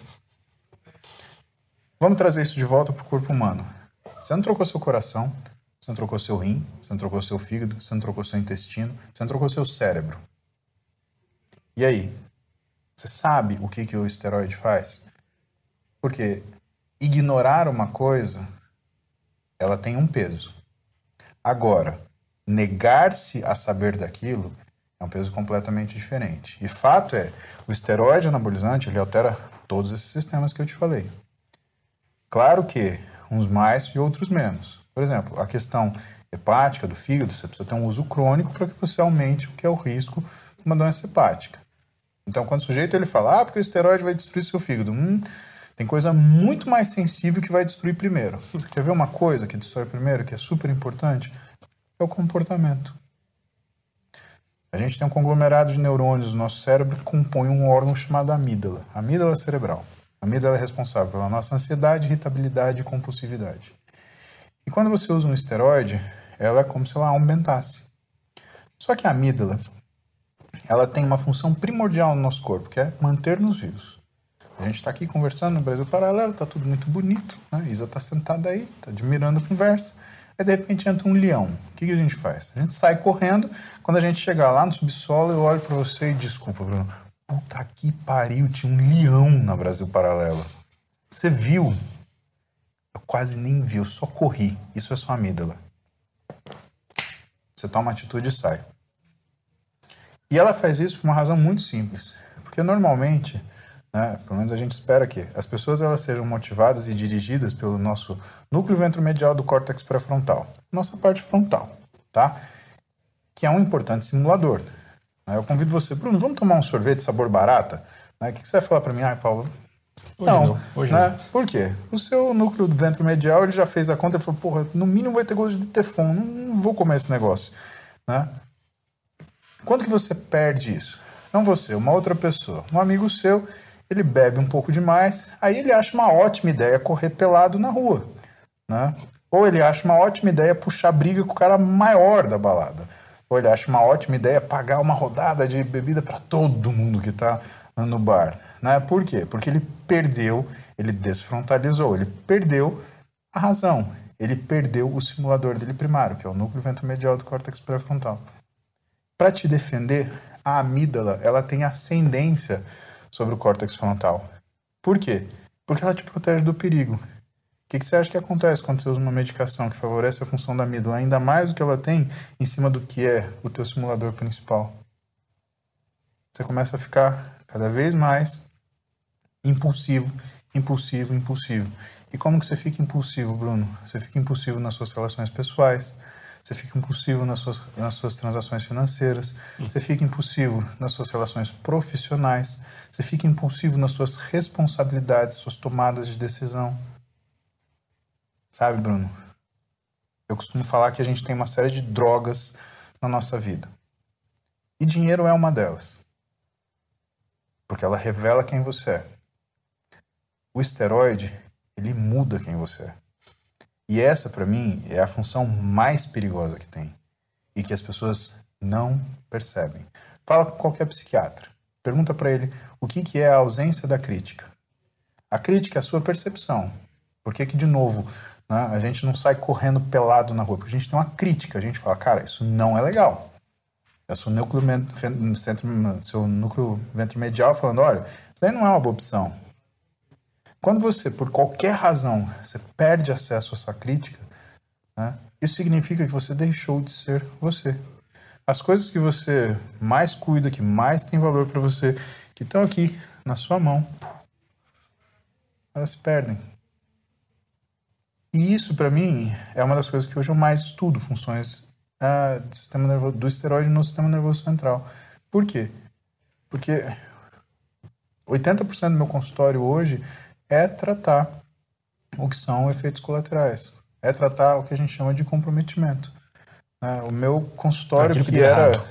Vamos trazer isso de volta para o corpo humano. Você não trocou seu coração, você não trocou seu rim, você não trocou seu fígado, você não trocou seu intestino, você não trocou seu cérebro. E aí? Você sabe o que, que o esteroide faz? Porque ignorar uma coisa, ela tem um peso. Agora, negar-se a saber daquilo é um peso completamente diferente. E fato é, o esteroide anabolizante ele altera todos esses sistemas que eu te falei. Claro que uns mais e outros menos. Por exemplo, a questão hepática do fígado, você precisa ter um uso crônico para que você aumente o que é o risco de uma doença hepática. Então, quando o sujeito ele fala, ah, porque o esteroide vai destruir seu fígado, hum, tem coisa muito mais sensível que vai destruir primeiro. Você (laughs) quer ver uma coisa que destrói primeiro, que é super importante? É o comportamento. A gente tem um conglomerado de neurônios no nosso cérebro que compõe um órgão chamado amígdala, amígdala cerebral. A amígdala é responsável pela nossa ansiedade, irritabilidade e compulsividade. E quando você usa um esteroide, ela é como se ela aumentasse. Só que a amígdala, ela tem uma função primordial no nosso corpo, que é manter-nos vivos. A gente está aqui conversando no Brasil Paralelo, está tudo muito bonito, né? Isa está sentada aí, está admirando a conversa. Aí de repente entra um leão. O que, que, a gente faz? A gente sai correndo. Quando a gente chegar lá no subsolo, eu olho para você e desculpa, Bruno. Puta que pariu, tinha um leão na Brasil Paralelo. Você viu? Eu quase nem vi, eu só corri. Isso é sua amígdala. Você toma atitude e sai. E ela faz isso por uma razão muito simples. Porque normalmente, né, pelo menos a gente espera que as pessoas elas sejam motivadas e dirigidas pelo nosso núcleo ventromedial do córtex pré-frontal, nossa parte frontal, tá? Que é um importante simulador. Eu convido você, Bruno, vamos tomar um sorvete sabor barata? Né, o que você vai falar para mim? Ah, Paulo, Hoje não, não. Hoje né? não. Por quê? O seu núcleo do ventre medial ele já fez a conta e falou, porra, no mínimo vai ter gosto de teflon, não vou comer esse negócio. Né? Quando que você perde isso? Não você, uma outra pessoa. Um amigo seu, ele bebe um pouco demais, aí ele acha uma ótima ideia correr pelado na rua. Né? Ou ele acha uma ótima ideia puxar briga com o cara maior da balada. Ou ele acha uma ótima ideia pagar uma rodada de bebida para todo mundo que está no bar. Né? Por quê? Porque ele perdeu, ele desfrontalizou, ele perdeu a razão, ele perdeu o simulador dele primário, que é o núcleo ventromedial do córtex pré-frontal. Para te defender, a amígdala ela tem ascendência sobre o córtex frontal. Por quê? Porque ela te protege do perigo. O que, que, você acha que acontece quando você usa uma medicação que favorece a função da amígdala ainda mais do que ela tem em cima do que é o teu simulador principal? Você começa a ficar cada vez mais impulsivo, impulsivo, impulsivo. E como que você fica impulsivo, Bruno? Você fica impulsivo nas suas relações pessoais, você fica impulsivo nas suas, nas suas transações financeiras, você fica impulsivo nas suas relações profissionais, você fica impulsivo nas suas responsabilidades, suas tomadas de decisão. Sabe, Bruno? Eu costumo falar que a gente tem uma série de drogas na nossa vida. E dinheiro é uma delas. Porque ela revela quem você é. O esteroide, ele muda quem você é. E essa, para mim, é a função mais perigosa que tem. E que as pessoas não percebem. Fala com qualquer psiquiatra. Pergunta para ele o que, que é a ausência da crítica. A crítica é a sua percepção. Por que, que de novo, né, a gente não sai correndo pelado na rua? Porque a gente tem uma crítica. A gente fala, cara, isso não é legal. É o seu núcleo, ventromedial falando, olha, isso aí não é uma boa opção. Quando você, por qualquer razão, você perde acesso a essa crítica, né, isso significa que você deixou de ser você. As coisas que você mais cuida, que mais tem valor para você, que estão aqui na sua mão, elas se perdem. E isso, para mim, é uma das coisas que hoje eu mais estudo, funções uh, do, sistema nervoso, do esteroide no sistema nervoso central. Por quê? Porque 80% do meu consultório hoje é tratar o que são efeitos colaterais. É tratar o que a gente chama de comprometimento. Né? O meu consultório que era... Errado.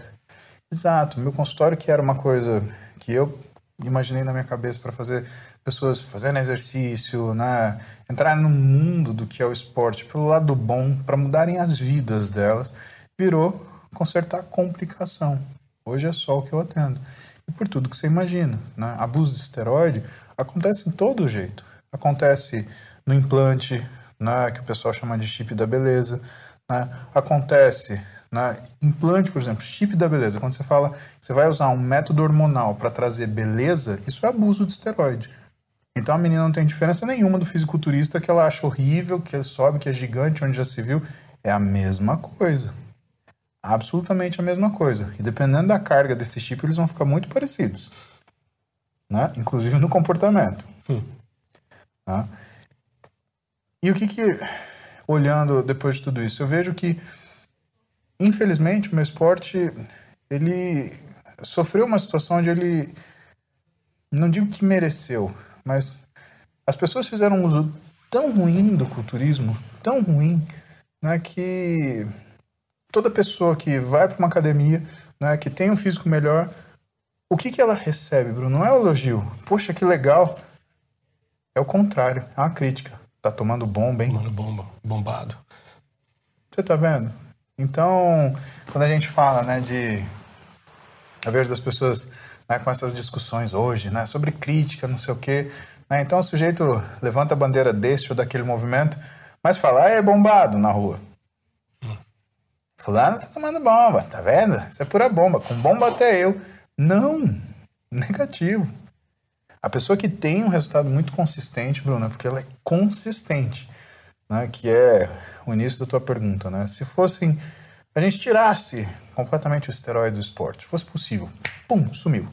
Exato. O meu consultório que era uma coisa que eu imaginei na minha cabeça para fazer pessoas fazendo exercício, né? entrar no mundo do que é o esporte pelo lado bom, para mudarem as vidas delas, virou consertar complicação. Hoje é só o que eu atendo. E por tudo que você imagina. Né? Abuso de esteroide acontece em todo jeito. Acontece no implante, né, que o pessoal chama de chip da beleza. Né? Acontece na implante, por exemplo, chip da beleza. Quando você fala você vai usar um método hormonal para trazer beleza, isso é abuso de esteroide. Então a menina não tem diferença nenhuma do fisiculturista que ela acha horrível, que ele sobe, que é gigante, onde já se viu. É a mesma coisa. Absolutamente a mesma coisa. E dependendo da carga desse chip, eles vão ficar muito parecidos né? inclusive no comportamento. Hum. Tá? E o que que, olhando depois de tudo isso, eu vejo que, infelizmente, o meu esporte, ele sofreu uma situação onde ele, não digo que mereceu, mas as pessoas fizeram um uso tão ruim do culturismo, tão ruim, né, que toda pessoa que vai para uma academia, né, que tem um físico melhor, o que, que ela recebe, Bruno? Não é o elogio. Poxa, que legal. É o contrário, é uma crítica. Tá tomando bomba, hein? Tomando bomba, bombado. Você tá vendo? Então, quando a gente fala, né, de. A vez das pessoas né, com essas discussões hoje, né, sobre crítica, não sei o quê. Né, então o sujeito levanta a bandeira deste ou daquele movimento, mas fala, ah, é bombado na rua. Hum. Fulano tá tomando bomba, tá vendo? Isso é pura bomba. Com bomba até eu. Não, negativo. A pessoa que tem um resultado muito consistente, Bruno, é porque ela é consistente, né? Que é o início da tua pergunta, né? Se fossem a gente tirasse completamente o esteroide do esporte, fosse possível, pum, sumiu.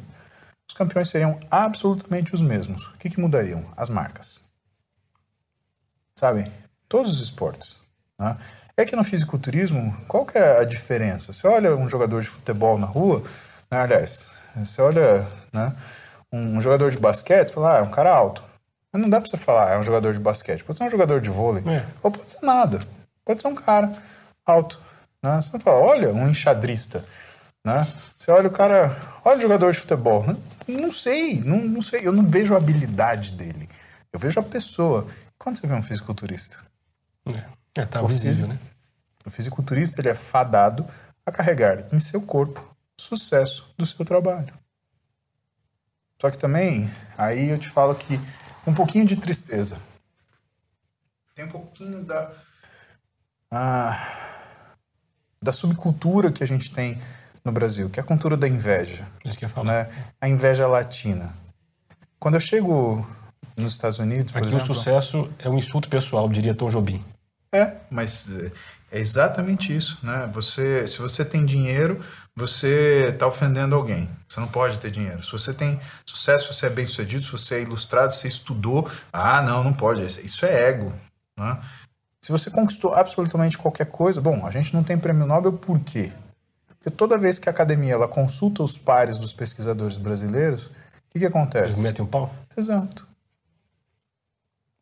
Os campeões seriam absolutamente os mesmos. O que, que mudariam? As marcas. Sabe? Todos os esportes. Né? É que no fisiculturismo, qual que é a diferença? Você olha um jogador de futebol na rua, né? aliás, você olha, né, um, jogador de basquete, fala, ah, é um cara alto. Mas não dá pra você falar, é um jogador de basquete. Pode ser um jogador de vôlei. É. Ou pode ser nada. Pode ser um cara alto. Né? Você fala, olha, um enxadrista. Né? Você olha o cara, olha o jogador de futebol. Não, não sei, não, não sei. Eu não vejo a habilidade dele. Eu vejo a pessoa. Quando você vê um fisiculturista? É, é tá o visível, né? O fisiculturista, ele é fadado a carregar em seu corpo sucesso do seu trabalho. Só que também, aí eu te falo que um pouquinho de tristeza. Tem um pouquinho da. Ah, da subcultura que a gente tem no Brasil, que é a cultura da inveja. Isso que eu falo. Né? A inveja latina. Quando eu chego nos Estados Unidos. Aqui exemplo, o sucesso é um insulto pessoal, diria Tom Jobim. É, mas é exatamente isso, né? Você, se você tem dinheiro, você está ofendendo alguém. Você não pode ter dinheiro. Se você tem sucesso, se você é bem sucedido, se você é ilustrado, se você estudou, ah, não, não pode. Isso é ego. Né? Se você conquistou absolutamente qualquer coisa, bom, a gente não tem prêmio Nobel por quê? Porque toda vez que a academia ela consulta os pares dos pesquisadores brasileiros, o que, que acontece? Eles metem um pau? Exato.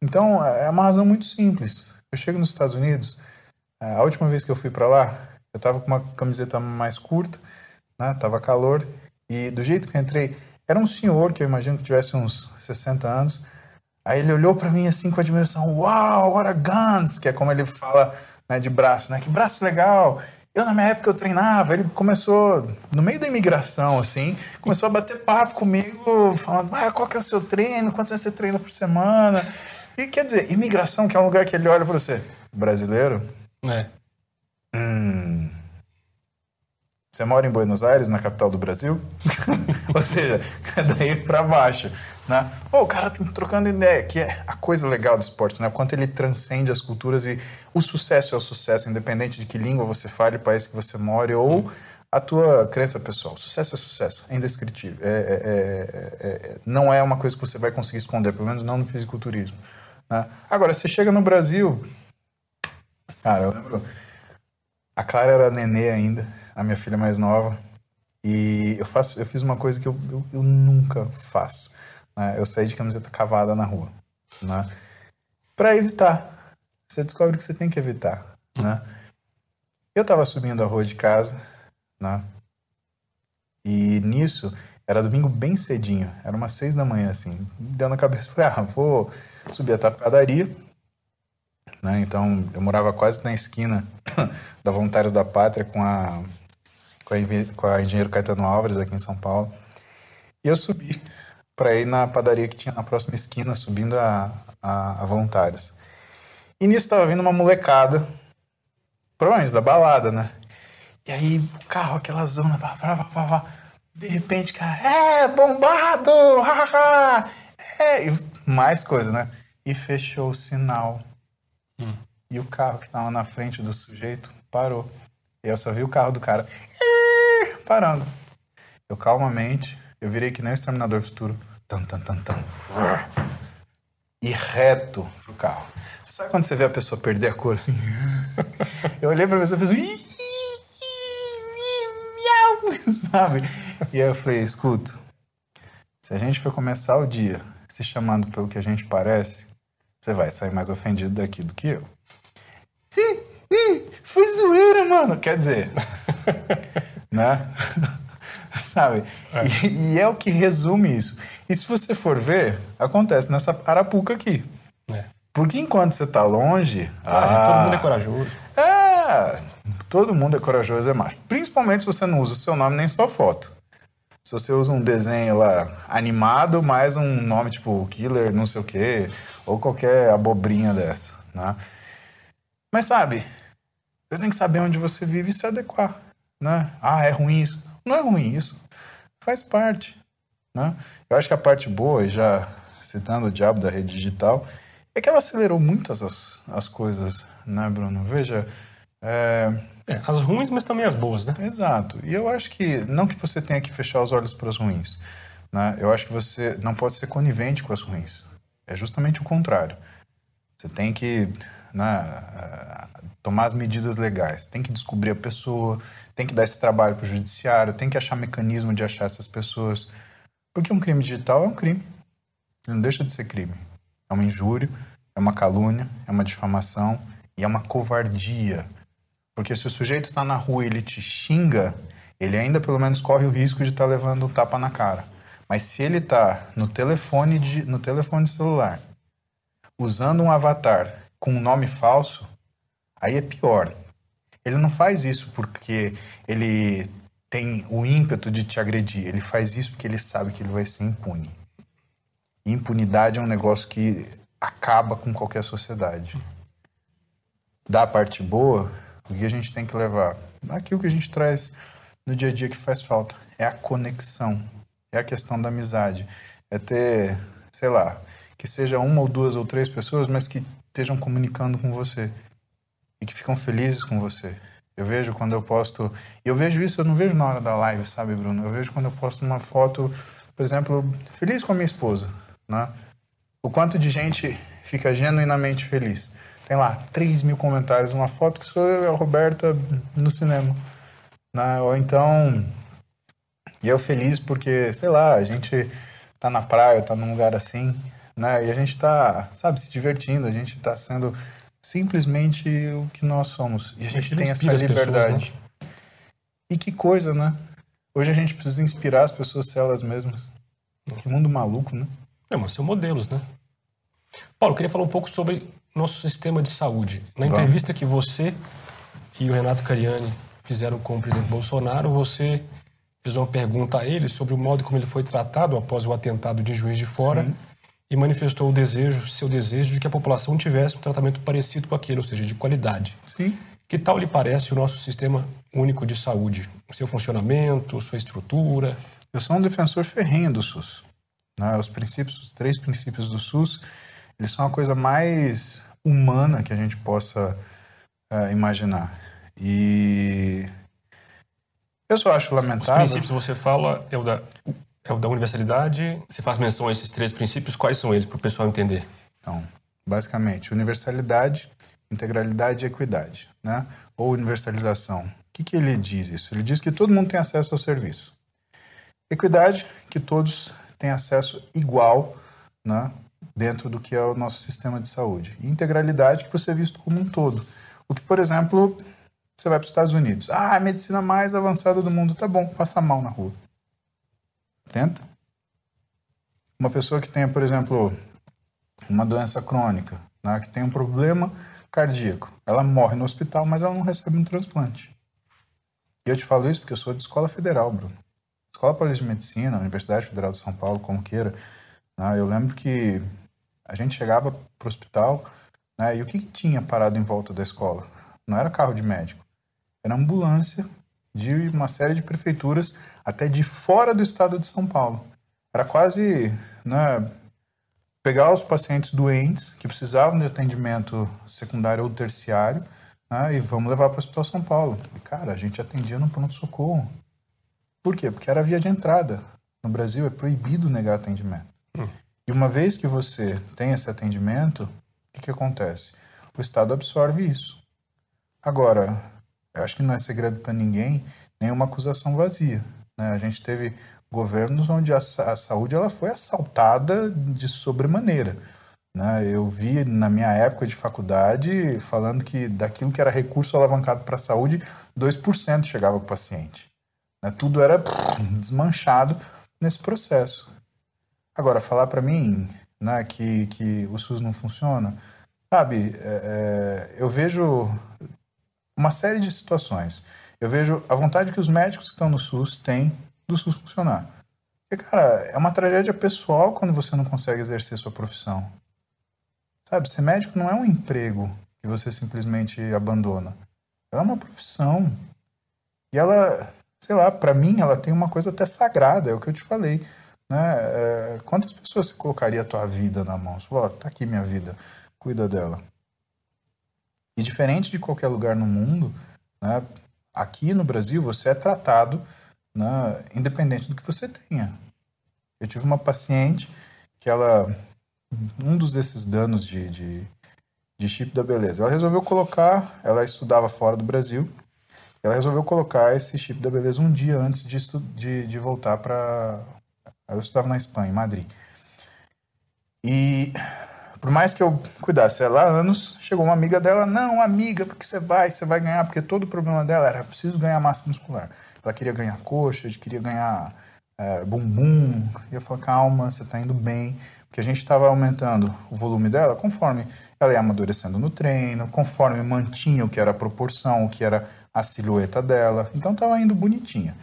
Então, é uma razão muito simples. Eu chego nos Estados Unidos, a última vez que eu fui para lá, eu tava com uma camiseta mais curta, né? Tava calor, e do jeito que eu entrei, era um senhor que eu imagino que tivesse uns 60 anos. Aí ele olhou para mim assim com admiração: Uau, what a guns! Que é como ele fala né, de braço, né? Que braço legal! Eu, na minha época, eu treinava. Ele começou, no meio da imigração, assim, começou a bater papo comigo, falando: ah, qual que é o seu treino? Quantas vezes você treina por semana? E quer dizer, imigração, que é um lugar que ele olha para você: brasileiro? É. Hum. Você mora em Buenos Aires, na capital do Brasil? (laughs) Ou seja, é (laughs) daí para baixo. Né? O cara tá trocando ideia, que é a coisa legal do esporte, né? O quanto ele transcende as culturas e o sucesso é o sucesso, independente de que língua você fale, país que você more ou a tua crença pessoal. Sucesso é sucesso, é indescritível. É, é, é, não é uma coisa que você vai conseguir esconder, pelo menos não no fisiculturismo. Né? Agora, você chega no Brasil, cara, eu lembro, a Clara era nenê ainda, a minha filha mais nova, e eu faço, eu fiz uma coisa que eu, eu, eu nunca faço né? Eu saí de camiseta cavada na rua, né? Para evitar. Você descobre que você tem que evitar, né? Eu tava subindo a rua de casa, né? E nisso, era domingo bem cedinho, era umas seis da manhã, assim. Deu na cabeça, falei, ah, vou subir até a padaria, né? Então, eu morava quase na esquina (coughs) da Voluntários da Pátria com a, com a, com a Engenheiro Caetano Álvares, aqui em São Paulo. E eu subi para ir na padaria que tinha na próxima esquina, subindo a, a, a voluntários. E nisso estava vindo uma molecada, provavelmente da balada, né? E aí o carro, aquela zona, pá, pá, pá, pá, de repente, cara, é bombado, haha, é, e mais coisa, né? E fechou o sinal. Hum. E o carro que estava na frente do sujeito parou. E eu só vi o carro do cara parando. Eu calmamente eu virei que nem o Exterminador Futuro. Tan, tan, tan, tan. E reto pro carro. Você sabe quando você vê a pessoa perder a cor assim? (laughs) Eu olhei pra pessoa e pensei... (laughs) Sabe? E aí eu falei, escuta, se a gente for começar o dia se chamando pelo que a gente parece, você vai sair mais ofendido daqui do que eu. Sim, foi zoeira, mano. Quer dizer, (laughs) né? (laughs) sabe? É. E, e, é o que resume isso. E se você for ver, acontece nessa arapuca aqui. É. Porque enquanto você está longe. Ah, ah, todo mundo é corajoso. É, todo mundo é corajoso, é macho. Principalmente se você não usa o seu nome nem sua foto. Se você usa um desenho lá animado, mais um nome tipo Killer, não sei o quê, ou qualquer abobrinha dessa, né? Mas sabe, você tem que saber onde você vive e se adequar, né? Ah, é ruim isso. Não é ruim isso. Faz parte. Né? Eu acho que a parte boa, já citando o diabo da rede digital, é que ela acelerou muitas as, as coisas, né, Bruno? Veja. É... É, as ruins, mas também as boas, né? Exato. E eu acho que, não que você tenha que fechar os olhos para as ruins, né? Eu acho que você não pode ser conivente com as ruins. É justamente o contrário. Você tem que né, tomar as medidas legais, tem que descobrir a pessoa, tem que dar esse trabalho para o judiciário, tem que achar mecanismo de achar essas pessoas. Porque um crime digital é um crime. Ele não deixa de ser crime. É uma injúria, é uma calúnia, é uma difamação e é uma covardia. Porque se o sujeito está na rua e ele te xinga, ele ainda pelo menos corre o risco de estar tá levando um tapa na cara. Mas se ele está no telefone de, no telefone celular, usando um avatar com um nome falso, aí é pior. Ele não faz isso porque ele tem o ímpeto de te agredir. Ele faz isso porque ele sabe que ele vai ser impune. E impunidade é um negócio que acaba com qualquer sociedade. Da parte boa, o que a gente tem que levar? Aquilo que a gente traz no dia a dia que faz falta. É a conexão. É a questão da amizade. É ter, sei lá, que seja uma ou duas ou três pessoas, mas que estejam comunicando com você e que ficam felizes com você. Eu vejo quando eu posto. Eu vejo isso, eu não vejo na hora da live, sabe, Bruno? Eu vejo quando eu posto uma foto, por exemplo, feliz com a minha esposa, né? O quanto de gente fica genuinamente feliz. tem lá 3 mil comentários numa foto que sou eu e a Roberta no cinema. Né? Ou então, e eu feliz porque, sei lá, a gente tá na praia, tá num lugar assim, né? E a gente tá, sabe, se divertindo, a gente tá sendo simplesmente o que nós somos. E a gente tem essa liberdade. Pessoas, né? E que coisa, né? Hoje a gente precisa inspirar as pessoas a ser elas mesmas. Que mundo maluco, né? É, mas são modelos, né? Paulo, eu queria falar um pouco sobre nosso sistema de saúde. Na Vamos. entrevista que você e o Renato Cariani fizeram com o presidente Bolsonaro, você fez uma pergunta a ele sobre o modo como ele foi tratado após o atentado de Juiz de Fora Sim. e manifestou o desejo, seu desejo de que a população tivesse um tratamento parecido com aquele, ou seja, de qualidade. Sim. Que tal lhe parece o nosso sistema único de saúde? Seu funcionamento, sua estrutura? Eu sou um defensor ferrenho do SUS. Né? Os princípios, os três princípios do SUS, eles são a coisa mais humana que a gente possa uh, imaginar. E eu só acho lamentável. Os princípios você fala é o da, é o da universalidade. Você faz menção a esses três princípios. Quais são eles para o pessoal entender? Então, basicamente, universalidade, integralidade e equidade, né? Ou universalização. O que, que ele diz isso? Ele diz que todo mundo tem acesso ao serviço. Equidade, que todos têm acesso igual, né? Dentro do que é o nosso sistema de saúde. E integralidade, que você é visto como um todo. O que, por exemplo, você vai para os Estados Unidos. Ah, a medicina mais avançada do mundo. Tá bom, passa mal na rua. Tenta. Uma pessoa que tenha, por exemplo, uma doença crônica, né, que tem um problema cardíaco, ela morre no hospital, mas ela não recebe um transplante. E eu te falo isso porque eu sou de escola federal, Bruno. Escola Paulista de Medicina, Universidade Federal de São Paulo, como queira. Né, eu lembro que a gente chegava para o hospital né, e o que, que tinha parado em volta da escola? Não era carro de médico era ambulância de uma série de prefeituras até de fora do estado de São Paulo. Era quase né, pegar os pacientes doentes que precisavam de atendimento secundário ou terciário né, e vamos levar para o Hospital São Paulo. E, cara, a gente atendia no pronto-socorro. Por quê? Porque era via de entrada. No Brasil é proibido negar atendimento. Hum. E uma vez que você tem esse atendimento, o que, que acontece? O Estado absorve isso. Agora, eu acho que não é segredo para ninguém nenhuma acusação vazia. Né? A gente teve governos onde a, a, saúde ela foi assaltada de sobremaneira. Né? Eu vi na minha época de faculdade falando que daquilo que era recurso alavancado para a saúde, 2% chegava para o paciente. Né? Tudo era desmanchado nesse processo. Agora, falar para mim né, que, que o SUS não funciona, sabe, é, é, eu vejo uma série de situações. Eu vejo a vontade que os médicos que estão no SUS têm do SUS funcionar. Porque, cara, é uma tragédia pessoal quando você não consegue exercer sua profissão. Sabe, ser médico não é um emprego que você simplesmente abandona. Ela é uma profissão. E ela, sei lá, para mim, ela tem uma coisa até sagrada, é o que eu te falei. Né? É, quantas pessoas você colocaria a tua vida na mão? Você fala, tá aqui minha vida, cuida dela. E diferente de qualquer lugar no mundo, né, aqui no Brasil você é tratado né, independente do que você tenha. Eu tive uma paciente que ela, um dos desses danos de, de, de chip da beleza, ela resolveu colocar, ela estudava fora do Brasil, ela resolveu colocar esse chip da beleza um dia antes de, de, de voltar para. Ela estudava na Espanha, em Madrid. E por mais que eu cuidasse ela há anos, chegou uma amiga dela, não, amiga, porque você vai, você vai ganhar, porque todo o problema dela era preciso ganhar massa muscular. Ela queria ganhar coxa, queria ganhar é, bumbum. E eu falei, calma, você está indo bem. Porque a gente estava aumentando o volume dela conforme ela ia amadurecendo no treino, conforme mantinha o que era a proporção, o que era a silhueta dela. Então estava indo bonitinha.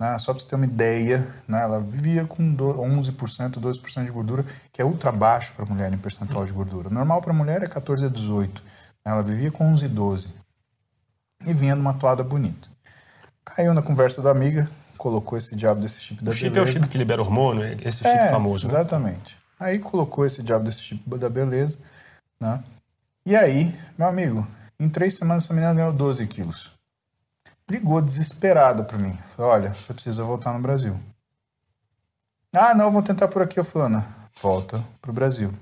Né? Só para você ter uma ideia, né? ela vivia com 11%, 12% de gordura, que é ultra baixo para mulher em percentual de gordura. Normal para mulher é 14 a 18. Né? Ela vivia com 11 e 12. E vinha numa toada bonita. Caiu na conversa da amiga, colocou esse diabo desse chip da o chip beleza. é o chip que libera hormônio, é esse chip é, famoso. Né? Exatamente. Aí colocou esse diabo desse chip da beleza, né? E aí, meu amigo, em três semanas essa menina ganhou 12 quilos ligou desesperada para mim. Falou, olha, você precisa voltar no Brasil. Ah, não, vou tentar por aqui. Eu falando, volta pro Brasil.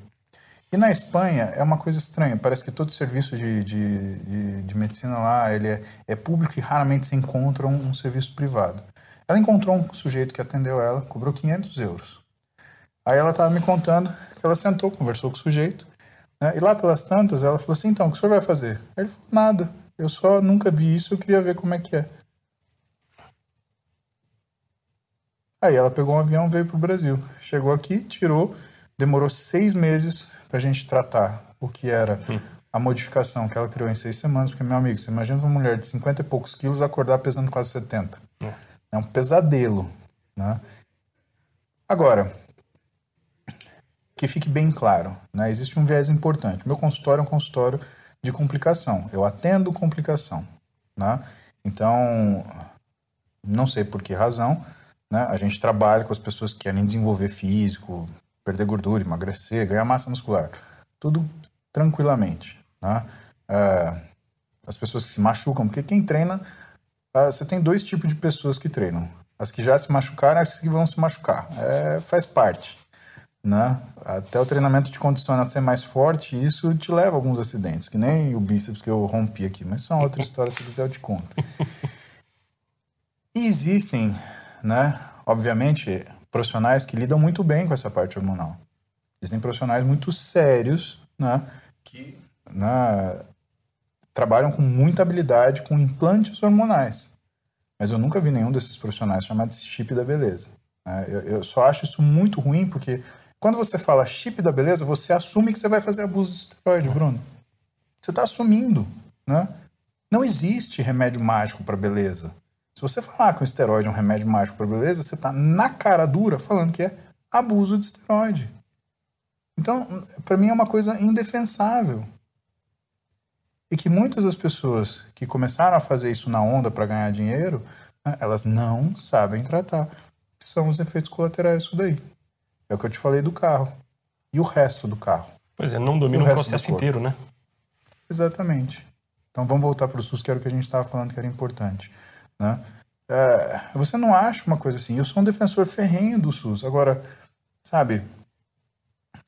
E na Espanha é uma coisa estranha, parece que todo serviço de, de, de, de medicina lá ele é, é, público e raramente se encontra um, um, serviço privado. Ela encontrou um sujeito que atendeu ela, cobrou 500 euros. Aí ela estava me contando que ela sentou, conversou com o sujeito, né, e lá pelas tantas ela falou assim, então, o que o senhor vai fazer? Aí ele falou, nada, eu só nunca vi isso, eu queria ver como é que é. Aí ela pegou um avião, veio para o Brasil. Chegou aqui, tirou, demorou seis meses para a gente tratar o que era a modificação que ela criou em seis semanas. Porque, meu amigo, você imagina uma mulher de 50 e poucos quilos acordar pesando quase 70. Hum. É um pesadelo, né? Agora, que fique bem claro, né? Existe um viés importante. Meu consultório é um consultório de complicação. Eu atendo complicação, né? Então, não sei por que razão, né? A gente trabalha com as pessoas que querem desenvolver físico, perder gordura, emagrecer, ganhar massa muscular. Tudo tranquilamente. Né? É, as pessoas que se machucam, porque quem treina, é, você tem dois tipos de pessoas que treinam. As que já se machucaram as que vão se machucar. É, faz parte. Né? Até o treinamento te condiciona a ser mais forte e isso te leva a alguns acidentes, que nem o bíceps que eu rompi aqui, mas isso é uma outra (laughs) história, se quiser eu te conto. E existem né? Obviamente, profissionais que lidam muito bem com essa parte hormonal. Existem profissionais muito sérios, né? Que né, trabalham com muita habilidade com implantes hormonais. Mas eu nunca vi nenhum desses profissionais chamado de chip da beleza. Né? Eu, eu só acho isso muito ruim porque quando você fala chip da beleza, você assume que você vai fazer abuso de esteroide, Bruno. Você está assumindo, né? Não existe remédio mágico para beleza. Se você falar que o esteroide é um remédio mágico para beleza, você está na cara dura falando que é abuso de esteroide. Então, para mim é uma coisa indefensável. E que muitas das pessoas que começaram a fazer isso na onda para ganhar dinheiro, né, elas não sabem tratar. Que são os efeitos colaterais disso daí. É o que eu te falei do carro. E o resto do carro. Pois é, não domina o, o processo inteiro, né? Exatamente. Então vamos voltar para o SUS, que era o que a gente estava falando que era importante. Né? É, você não acha uma coisa assim. Eu sou um defensor ferrenho do SUS. Agora, sabe,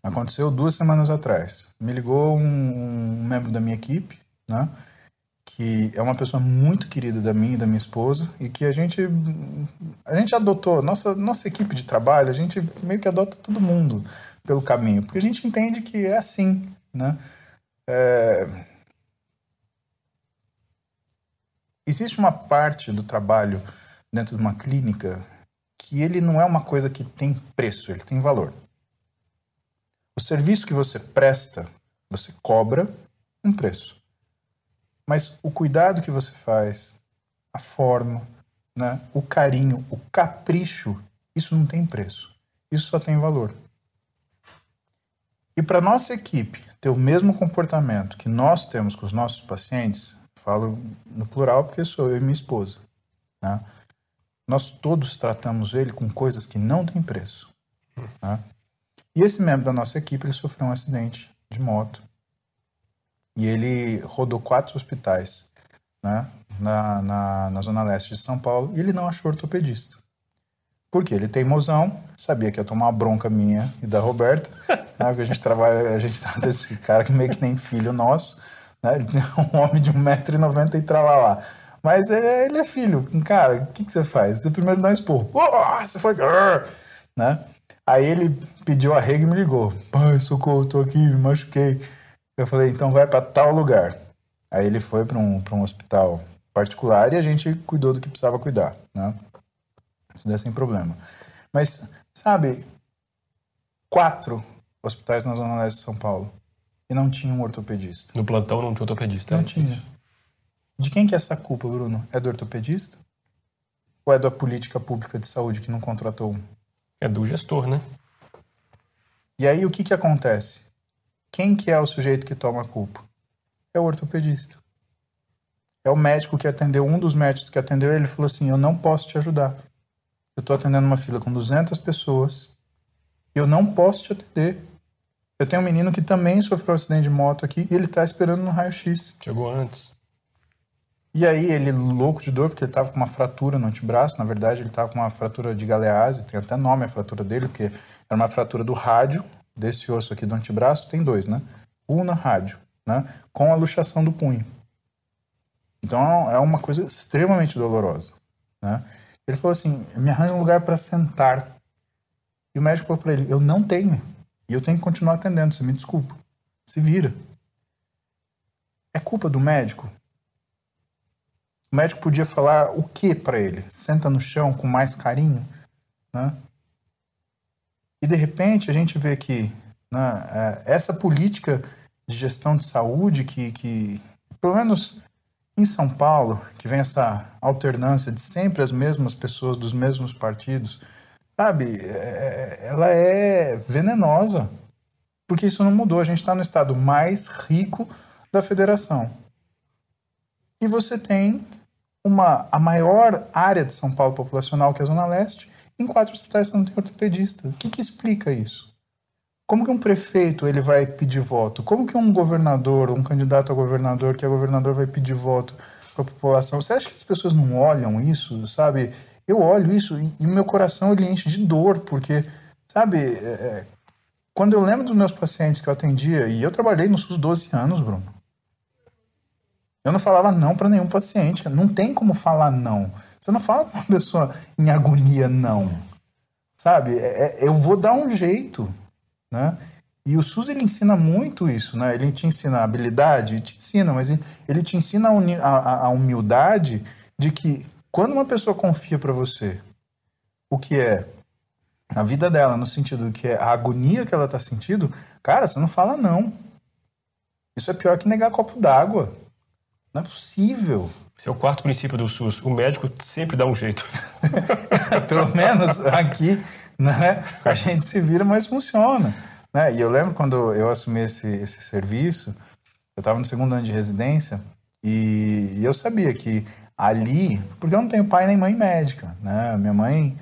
aconteceu duas semanas atrás. Me ligou um, um membro da minha equipe, né? Que é uma pessoa muito querida da minha e da minha esposa e que a gente a gente adotou nossa nossa equipe de trabalho a gente meio que adota todo mundo pelo caminho porque a gente entende que é assim né é, existe uma parte do trabalho dentro de uma clínica que ele não é uma coisa que tem preço, ele tem valor. O serviço que você presta, você cobra um preço. Mas o cuidado que você faz, a forma, né, o carinho, o capricho, isso não tem preço. Isso só tem valor. E para nossa equipe ter o mesmo comportamento que nós temos com os nossos pacientes, Falo no plural porque sou eu e minha esposa. Né? Nós todos tratamos ele com coisas que não têm preço. Né? E esse membro da nossa equipe ele sofreu um acidente de moto. E ele rodou quatro hospitais né? na, na, na zona leste de São Paulo e ele não achou ortopedista. Porque ele tem mozão, sabia que ia tomar uma bronca minha e da Roberta, (laughs) né? porque a gente trabalha, a gente trata esse cara que meio que nem filho nosso. Né? É um homem de 1,90m e tralalá. Mas é, ele é filho. Cara, o que, que você faz? Você primeiro dá um esporro. Oh, você foi. Né? Aí ele pediu arrego e me ligou. Pai, socorro, tô aqui, me machuquei. Eu falei, então vai para tal lugar. Aí ele foi para um, um hospital particular e a gente cuidou do que precisava cuidar, né? Isso daí sem problema. Mas, sabe, quatro hospitais na Zona Leste de São Paulo e não tinha um ortopedista. No plantão não tinha ortopedista? Não tinha. De quem que é essa culpa, Bruno? É do ortopedista? Ou é da política pública de saúde que não contratou um? É do gestor, né? E aí o que que acontece? Quem que é o sujeito que toma a culpa? É o ortopedista. É o médico que atendeu, um dos médicos que atendeu ele falou assim, eu não posso te ajudar. Eu estou atendendo uma fila com 200 pessoas, eu não posso te atender. Eu tenho um menino que também sofreu um acidente de moto aqui e ele tá esperando no raio-x. Chegou antes. E aí ele louco de dor porque ele tava com uma fratura no antebraço, na verdade ele tava com uma fratura de galease, tem até nome a fratura dele, porque era uma fratura do rádio, desse osso aqui do antebraço tem dois, né? Ulna, rádio, né? Com a luxação do punho. Então é uma coisa extremamente dolorosa, né? Ele falou assim: me arranja um lugar para sentar. E o médico falou para ele: eu não tenho. E eu tenho que continuar atendendo, você me desculpa. Se vira. É culpa do médico? O médico podia falar o que para ele? Senta no chão com mais carinho, né? E de repente a gente vê que né, é, essa política de gestão de saúde que, que, pelo menos em São Paulo, que vem essa alternância de sempre as mesmas pessoas dos mesmos partidos, sabe, é, ela é venenosa, porque isso não mudou. A gente está no estado mais rico da federação. E você tem uma, a maior área de São Paulo populacional, que é a Zona Leste, em quatro hospitais não tem ortopedista. O que, que explica isso? Como que um prefeito ele vai pedir voto? Como que um governador, um candidato a governador, que é governador, vai pedir voto para a população? Você acha que as pessoas não olham isso, sabe? Eu olho isso e, e meu coração ele enche de dor, porque, sabe, é, é, quando eu lembro dos meus pacientes que eu atendia, e eu trabalhei nos SUS 12 anos, Bruno, eu não falava não para nenhum paciente. Não tem como falar não. Você não fala com uma pessoa em agonia não. Sabe? É, é, eu vou dar um jeito, né? E o SUS ele ensina muito isso, né? Ele te ensina a habilidade, te ensina, mas ele, te ensina a, a, a humildade de que quando uma pessoa confia para você o que é a vida dela, no sentido que é a agonia que ela está sentindo, cara, você não fala não. Isso é pior que negar copo d'água. Não é possível. Esse é o quarto princípio do SUS. O médico sempre dá um jeito. (laughs) Pelo menos aqui, né? A gente se vira, mas funciona. Né? E eu lembro quando eu assumi esse, esse serviço, eu estava no segundo ano de residência e, e, eu sabia que ali, porque eu não tenho pai nem mãe médica, né? Minha mãe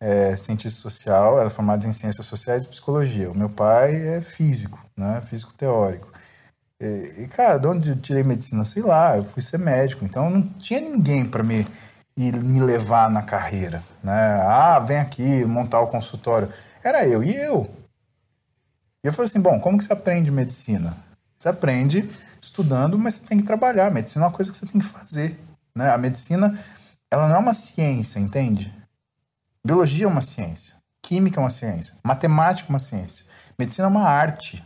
é cientista social, ela é formada em ciências sociais e psicologia. O meu pai é físico, né? Físico teórico. E, cara, de onde eu tirei medicina? Sei lá, eu fui ser médico, então não tinha ninguém para me, me levar na carreira, né? Ah, vem aqui montar o consultório. Era eu e eu. E eu falei assim, bom, como que você aprende medicina? Você aprende estudando, mas você tem que trabalhar. medicina é uma coisa que você tem que fazer, né? A medicina, ela não é uma ciência, entende? Biologia é uma ciência, química é uma ciência, matemática é uma ciência, medicina é uma arte.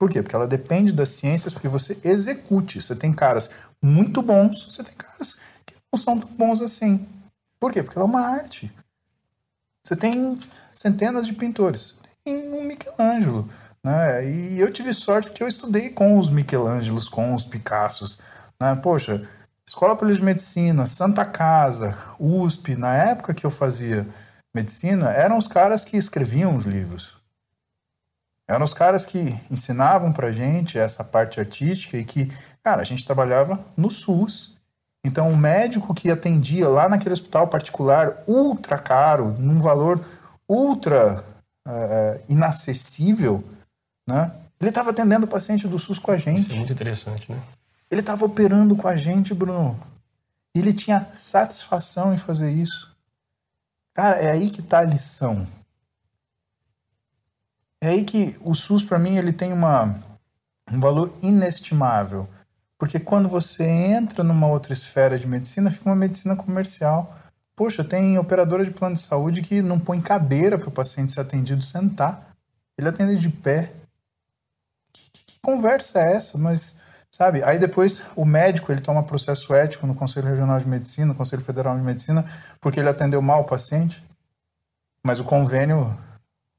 Por quê? Porque ela depende das ciências porque você execute. Você tem caras muito bons, você tem caras que não são tão bons assim. Por quê? Porque ela é uma arte. Você tem centenas de pintores. Tem um Michelangelo. Né? E eu tive sorte porque eu estudei com os Michelangelos, com os Picassos. Né? Poxa, Escola Paulista de Medicina, Santa Casa, USP, na época que eu fazia medicina, eram os caras que escreviam os livros. Eram os caras que ensinavam pra gente essa parte artística e que, cara, a gente trabalhava no SUS. Então, o médico que atendia lá naquele hospital particular, ultra caro, num valor ultra uh, inacessível, né? Ele estava atendendo o paciente do SUS com a gente. Isso é muito interessante, né? Ele estava operando com a gente, Bruno. E ele tinha satisfação em fazer isso. Cara, é aí que está a lição. É aí que o SUS, para mim, ele tem uma, um valor inestimável. Porque quando você entra numa outra esfera de medicina, fica uma medicina comercial. Poxa, tem operadora de plano de saúde que não põe cadeira para o paciente ser atendido sentar. Ele atende de pé. Que, que, que, conversa é essa? Mas, sabe? Aí depois o médico ele toma processo ético no Conselho Regional de Medicina, no Conselho Federal de Medicina, porque ele atendeu mal o paciente. Mas o convênio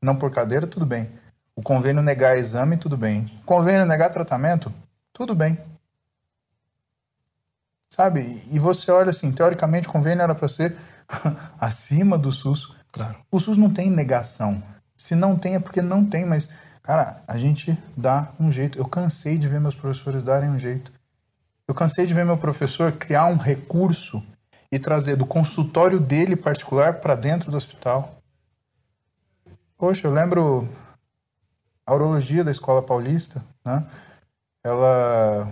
não por cadeira, tudo bem. O convênio negar exame, tudo bem. O convênio negar tratamento, tudo bem. Sabe? E você olha assim, teoricamente o convênio era para ser (laughs) acima do SUS. Claro. O SUS não tem negação. Se não tem é porque não tem, mas cara, a gente dá um jeito. Eu cansei de ver meus professores darem um jeito. Eu cansei de ver meu professor criar um recurso e trazer do consultório dele particular para dentro do hospital. Poxa, eu lembro a urologia da Escola Paulista, né? Ela...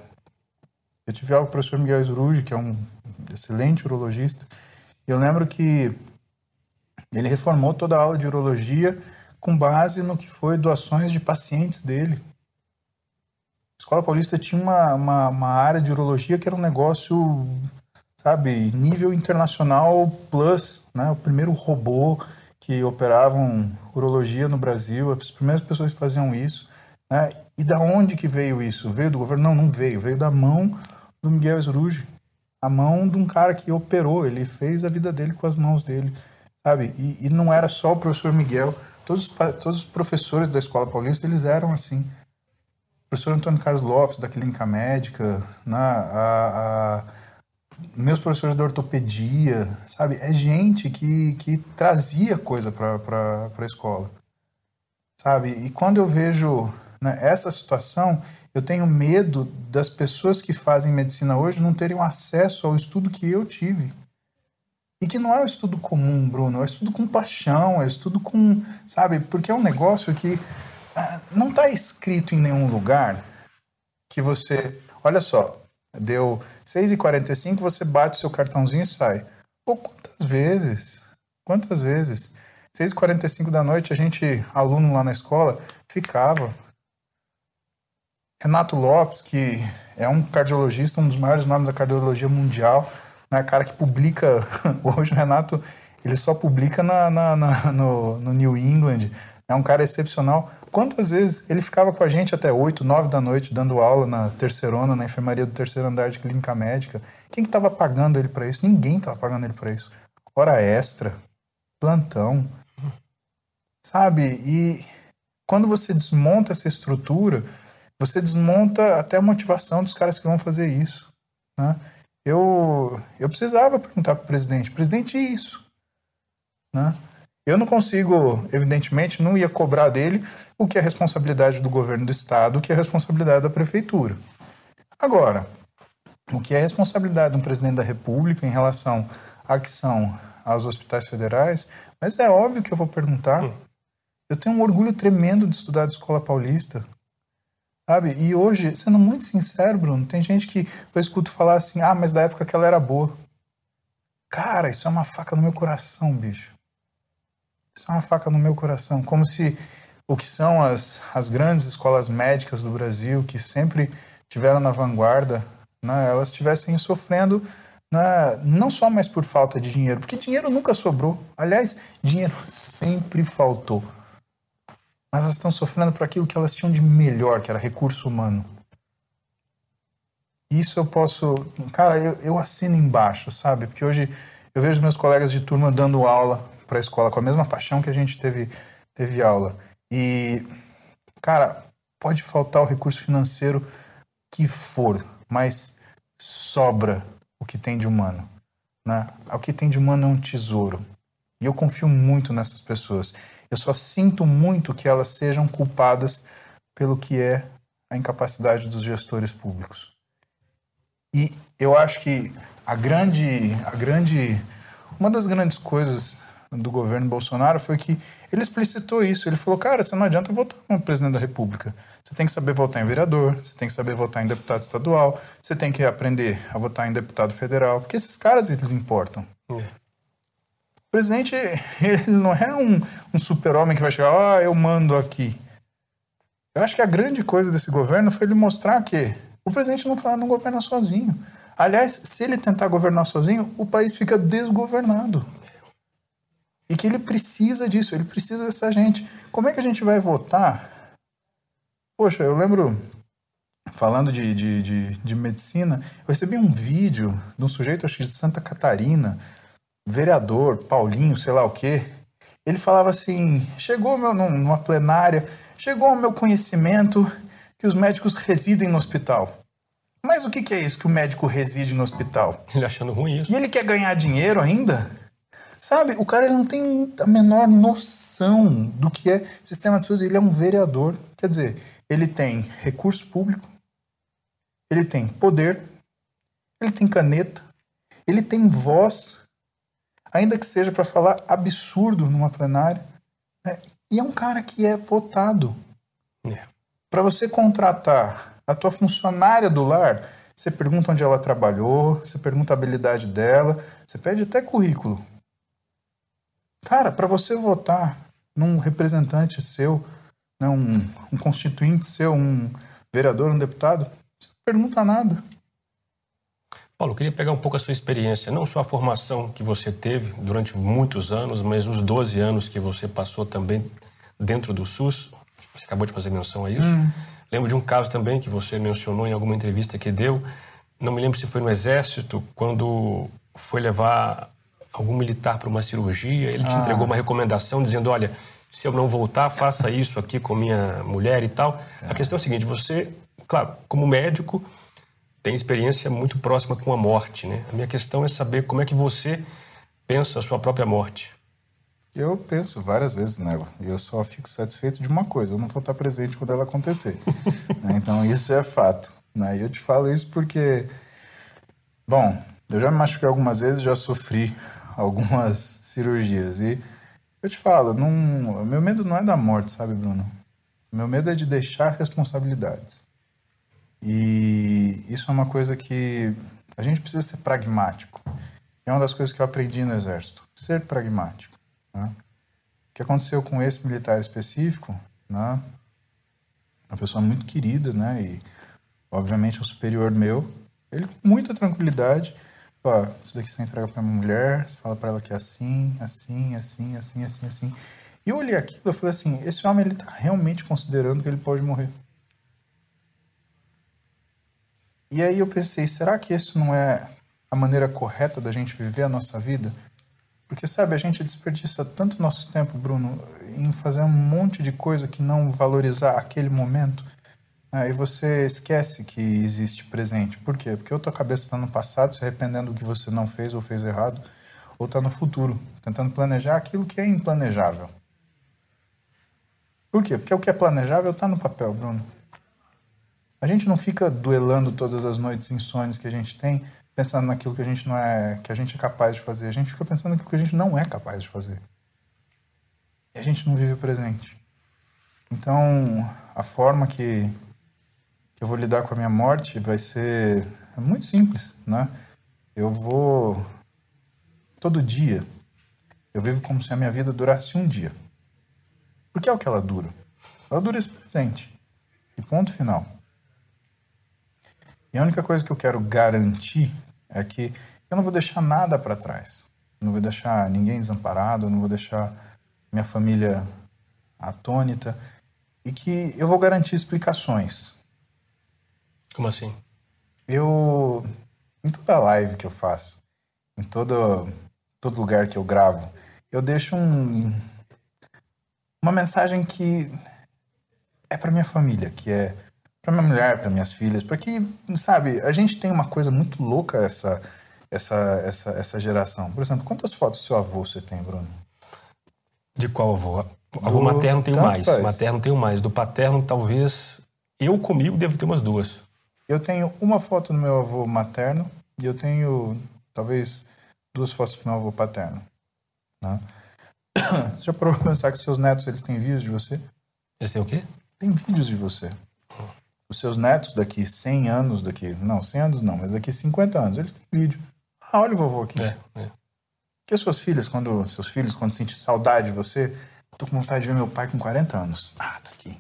Eu tive aula com o professor Miguel Sruge, que é um excelente urologista, e eu lembro que ele reformou toda a aula de urologia com base no que foi doações de pacientes dele. A Escola Paulista tinha uma, uma, uma área de urologia que era um negócio, sabe, nível internacional plus, né? O primeiro robô que operavam urologia no Brasil, as primeiras pessoas que faziam isso. Né? E da onde que veio isso? Veio do governo? Não, não veio. Veio da mão do Miguel Esruge. A mão de um cara que operou. Ele fez a vida dele com as mãos dele, sabe? E, e não era só o professor Miguel. Todos, todos os professores da Escola Paulista, eles eram assim. O professor Antônio Carlos Lopes, da Clínica Médica, né? a, a meus professores de ortopedia, sabe? É gente que, que trazia coisa para a escola, sabe? E quando eu vejo né, essa situação, eu tenho medo das pessoas que fazem medicina hoje não terem acesso ao estudo que eu tive. E que não é um estudo comum, Bruno, é um estudo com paixão, é um estudo com, sabe? Porque é um negócio que ah, não está escrito em nenhum lugar que você. Olha só, Deu 6h45, você bate o seu cartãozinho e sai. Pô, quantas vezes? Quantas vezes? 6h45 da noite, a gente, aluno lá na escola, ficava. Renato Lopes, que é um cardiologista, um dos maiores nomes da cardiologia mundial, né, cara que publica. (laughs) Hoje o Renato ele só publica na, na, na no, no New England. É um cara excepcional. Quantas vezes ele ficava com a gente até 8, 9 da noite, dando aula na terceirona, na enfermaria do terceiro andar de clínica médica? Quem que estava pagando ele para isso? Ninguém estava pagando ele para isso. Hora extra, plantão, sabe? E quando você desmonta essa estrutura, você desmonta até a motivação dos caras que vão fazer isso. Né? Eu, eu precisava perguntar para o presidente, presidente, isso? Né? Eu não consigo, evidentemente, não ia cobrar dele o que é responsabilidade do governo do estado, o que é responsabilidade da prefeitura. Agora, o que é responsabilidade de um presidente da República em relação à que são aos hospitais federais, mas é óbvio que eu vou perguntar. Hum. Eu tenho um orgulho tremendo de estudar de escola paulista. Sabe? E hoje, sendo muito sincero, Bruno, tem gente que eu escuto falar assim: ah, mas da época que ela era boa. Cara, isso é uma faca no meu coração, bicho. Isso é uma faca no meu coração, como se o que são as, as grandes escolas médicas do Brasil, que sempre tiveram na vanguarda, né, elas estivessem sofrendo né, não só mais por falta de dinheiro, porque dinheiro nunca sobrou. Aliás, dinheiro (laughs) sempre faltou. Mas elas estão sofrendo por aquilo que elas tinham de melhor, que era recurso humano. Isso eu posso. Cara, eu, eu assino embaixo, sabe? Porque hoje eu vejo meus colegas de turma dando aula para a escola com a mesma paixão que a gente teve, teve aula. E, cara, pode faltar o recurso financeiro que for, mas sobra o que tem de humano. Né? O que tem de humano é um tesouro. E eu confio muito nessas pessoas. Eu só sinto muito que elas sejam culpadas pelo que é a incapacidade dos gestores públicos. E eu acho que a grande, a grande, uma das grandes coisas do governo Bolsonaro foi que ele explicitou isso. Ele falou, cara, você não adianta votar no presidente da República. Você tem que saber votar em vereador, você tem que saber votar em deputado estadual, você tem que aprender a votar em deputado federal, porque esses caras eles importam. Uhum. O presidente, (laughs) ele não é um, um super-homem que vai chegar, ah, eu mando aqui. Eu acho que a grande coisa desse governo foi ele mostrar que o presidente não, não governa sozinho. Aliás, se ele tentar governar sozinho, o país fica desgovernado. E que ele precisa disso, ele precisa dessa gente. Como é que a gente vai votar? Poxa, eu lembro, falando de, de, de, de medicina, eu recebi um vídeo de um sujeito, acho que de Santa Catarina, vereador, Paulinho, sei lá o quê. Ele falava assim: chegou meu, numa plenária, chegou ao meu conhecimento que os médicos residem no hospital. Mas o que, que é isso que o médico reside no hospital? Ele achando ruim isso. E ele quer ganhar dinheiro ainda? Sabe, o cara ele não tem a menor noção do que é sistema de saúde. Ele é um vereador. Quer dizer, ele tem recurso público, ele tem poder, ele tem caneta, ele tem voz, ainda que seja para falar absurdo numa plenária. Né? E é um cara que é votado. É. Para você contratar a tua funcionária do lar, você pergunta onde ela trabalhou, você pergunta a habilidade dela, você pede até currículo. Cara, para você votar num representante seu, né, um, um constituinte seu, um vereador, um deputado, você não pergunta nada. Paulo, eu queria pegar um pouco a sua experiência, não só a formação que você teve durante muitos anos, mas os 12 anos que você passou também dentro do SUS. Você acabou de fazer menção a isso. Hum. Lembro de um caso também que você mencionou em alguma entrevista que deu. Não me lembro se foi no Exército, quando foi levar algum militar para uma cirurgia, ele ah. te entregou uma recomendação dizendo: olha, se eu não voltar, faça isso aqui com minha mulher e tal. É. A questão é a seguinte: você, claro, como médico tem experiência muito próxima com a morte, né? A minha questão é saber como é que você pensa a sua própria morte. Eu penso várias vezes nela. E eu só fico satisfeito de uma coisa: eu não vou estar presente quando ela acontecer. (laughs) Né? então isso é fato. Né? E eu te falo isso porque, bom, eu já me machuquei algumas vezes, já sofri algumas cirurgias e eu te falo, não, meu medo não é da morte, sabe, Bruno? Meu medo é de deixar responsabilidades. E isso é uma coisa que a gente precisa ser pragmático. É uma das coisas que eu aprendi no Exército, ser pragmático. Né? O que aconteceu com esse militar específico, né? uma pessoa muito querida, né? E obviamente um superior meu, ele com muita tranquilidade, ó, isso daqui você entrega para minha mulher, você fala para ela que é assim, assim, assim, assim, assim, assim. E eu olhei aquilo e falei assim, esse homem ele tá realmente considerando que ele pode morrer. E aí eu pensei, será que isso não é a maneira correta da gente viver a nossa vida? Porque, sabe, a gente desperdiça tanto nosso tempo, Bruno, em fazer um monte de coisa que não valorizar aquele momento. Aí você esquece que existe presente. Por quê? Porque ou tua cabeça está no passado, se arrependendo do que você não fez ou fez errado, ou está no futuro, tentando planejar aquilo que é implanejável. Por quê? Porque o que é planejável está no papel, Bruno. A gente não fica duelando todas as noites insônias que a gente tem, pensando naquilo que a gente não é, que a gente é capaz de fazer. A gente fica pensando naquilo que a gente não é capaz de fazer. E a gente não vive o presente. Então, a forma que eu vou lidar com a minha morte vai ser muito simples, né? Eu vou todo dia. Eu vivo como se a minha vida durasse um dia. Porque é o que ela dura. Ela dura esse presente. E ponto final. E a única coisa que eu quero garantir é que eu não vou deixar nada para trás. Eu não vou deixar ninguém desamparado, eu não vou deixar minha família atônita e que eu vou garantir explicações. Como assim? Eu em toda live que eu faço, em todo todo lugar que eu gravo, eu deixo um uma mensagem que é para minha família, que é para minha mulher, para minhas filhas, porque, sabe, a gente tem uma coisa muito louca essa, essa, essa, essa geração. Por exemplo, quantas fotos do seu avô você tem, Bruno? De qual avô? Avô do... materno tenho mais. Faz. Materno tenho mais. Do paterno, talvez. Eu comigo devo ter umas duas. Eu tenho uma foto do meu avô materno e eu tenho, talvez, duas fotos do meu avô paterno. Né? Você já parou pra pensar que seus netos eles têm vídeos de você? Eles têm o quê? Tem vídeos de você os seus netos daqui 100 anos, daqui, não, 100 anos não, mas daqui 50 anos, eles têm vídeo. Ah, olha o vovô aqui. É, é. Que as suas filhas, quando seus filhos, quando sentem saudade de você, tô com vontade de ver meu pai com 40 anos. Ah, tá aqui.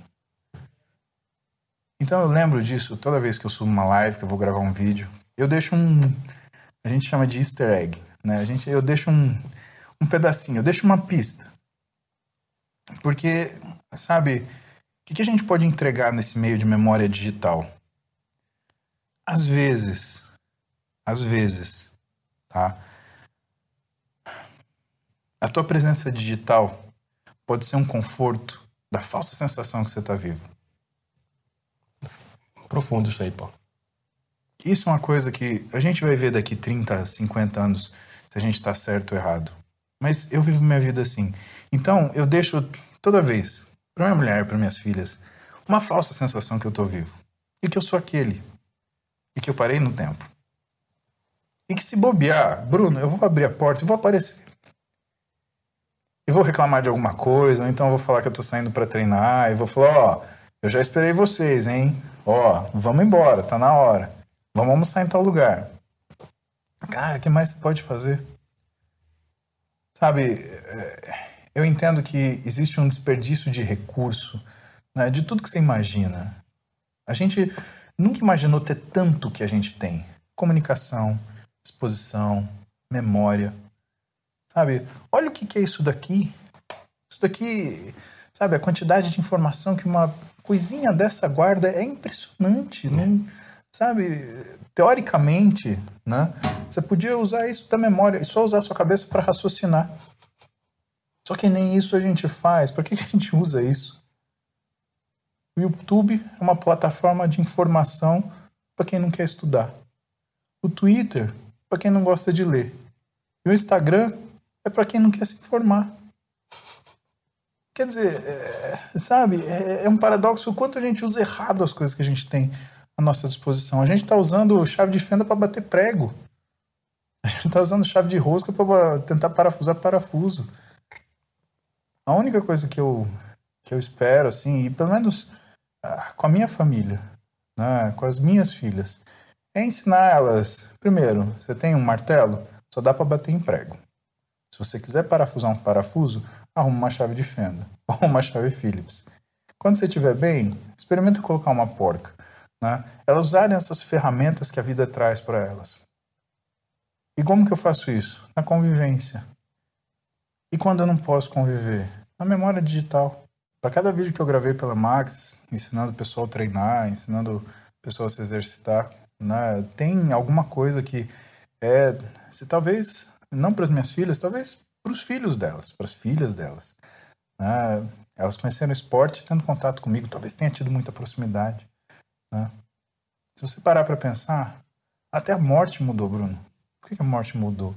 Então eu lembro disso toda vez que eu subo uma live, que eu vou gravar um vídeo. Eu deixo um. A gente chama de easter egg. Né? A gente, eu deixo um, um pedacinho, eu deixo uma pista. Porque, sabe, o que a gente pode entregar nesse meio de memória digital? Às vezes, às vezes, tá? A tua presença digital pode ser um conforto da falsa sensação que você está vivo. Profundo isso aí, Paulo. Isso é uma coisa que a gente vai ver daqui 30, 50 anos se a gente está certo ou errado. Mas eu vivo minha vida assim. Então, eu deixo toda vez para minha mulher, para minhas filhas, uma falsa sensação que eu estou vivo. E que eu sou aquele. E que eu parei no tempo. E que se bobear, Bruno, eu vou abrir a porta e vou aparecer. E vou reclamar de alguma coisa, ou então eu vou falar que eu estou saindo para treinar, e vou falar, ó, oh, eu já esperei vocês, hein? Ó, vamos embora, tá na hora. Vamos almoçar em tal lugar. Cara, o que mais você pode fazer? Sabe, é, Eu entendo que existe um desperdício de recurso, né, de tudo que você imagina. A gente nunca imaginou ter tanto que a gente tem: comunicação, exposição, memória. Sabe? Olha o que é isso daqui. Isso daqui, sabe, a quantidade de informação que uma coisinha dessa guarda é impressionante. É. Não, sabe, teoricamente, né, você podia usar isso da memória e só usar a sua cabeça para raciocinar. Só que nem isso a gente faz. Por que, que a gente usa isso? O YouTube é uma plataforma de informação para quem não quer estudar. O Twitter, para quem não gosta de ler. E o Instagram é para quem não quer se informar. Quer dizer, é, sabe, é, é, um paradoxo o quanto a gente usa errado as coisas que a gente tem à nossa disposição. A gente está usando chave de fenda para bater prego. A gente está usando chave de rosca para tentar parafusar parafuso. A única coisa que eu, que eu espero, assim, e pelo menos ah, com a minha família, né, com as minhas filhas, é ensinar elas. Primeiro, você tem um martelo, só dá para bater em prego. Se você quiser parafusar um parafuso, arruma uma chave de fenda (laughs) ou uma chave Phillips. Quando você estiver bem, experimenta colocar uma porca. Né? Elas usarem essas ferramentas que a vida traz para elas. E como que eu faço isso? Na convivência. E quando eu não posso conviver? Na memória digital. Para cada vídeo que eu gravei pela Max, ensinando o pessoal a treinar, ensinando o pessoal a se exercitar, né, tem alguma coisa que é, se talvez não para as minhas filhas, talvez para os filhos delas, para as filhas delas. Né? Elas conheceram o esporte, tendo contato comigo, talvez tenha tido muita proximidade. Né? Se você parar para pensar, até a morte mudou, Bruno. Por que a morte mudou?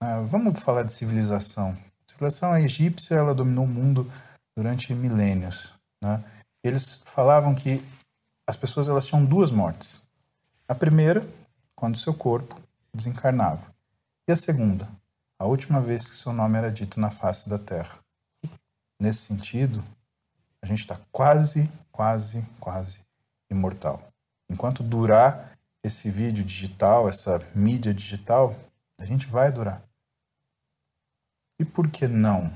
Uh, vamos falar de civilização. A civilização egípcia ela dominou o mundo durante milênios. Né? Eles falavam que as pessoas elas tinham duas mortes. A primeira, quando seu corpo desencarnava. E a segunda, a última vez que seu nome era dito na face da terra. Nesse sentido, a gente está quase, quase, quase imortal. Enquanto durar esse vídeo digital, essa mídia digital, a gente vai durar. E por que não?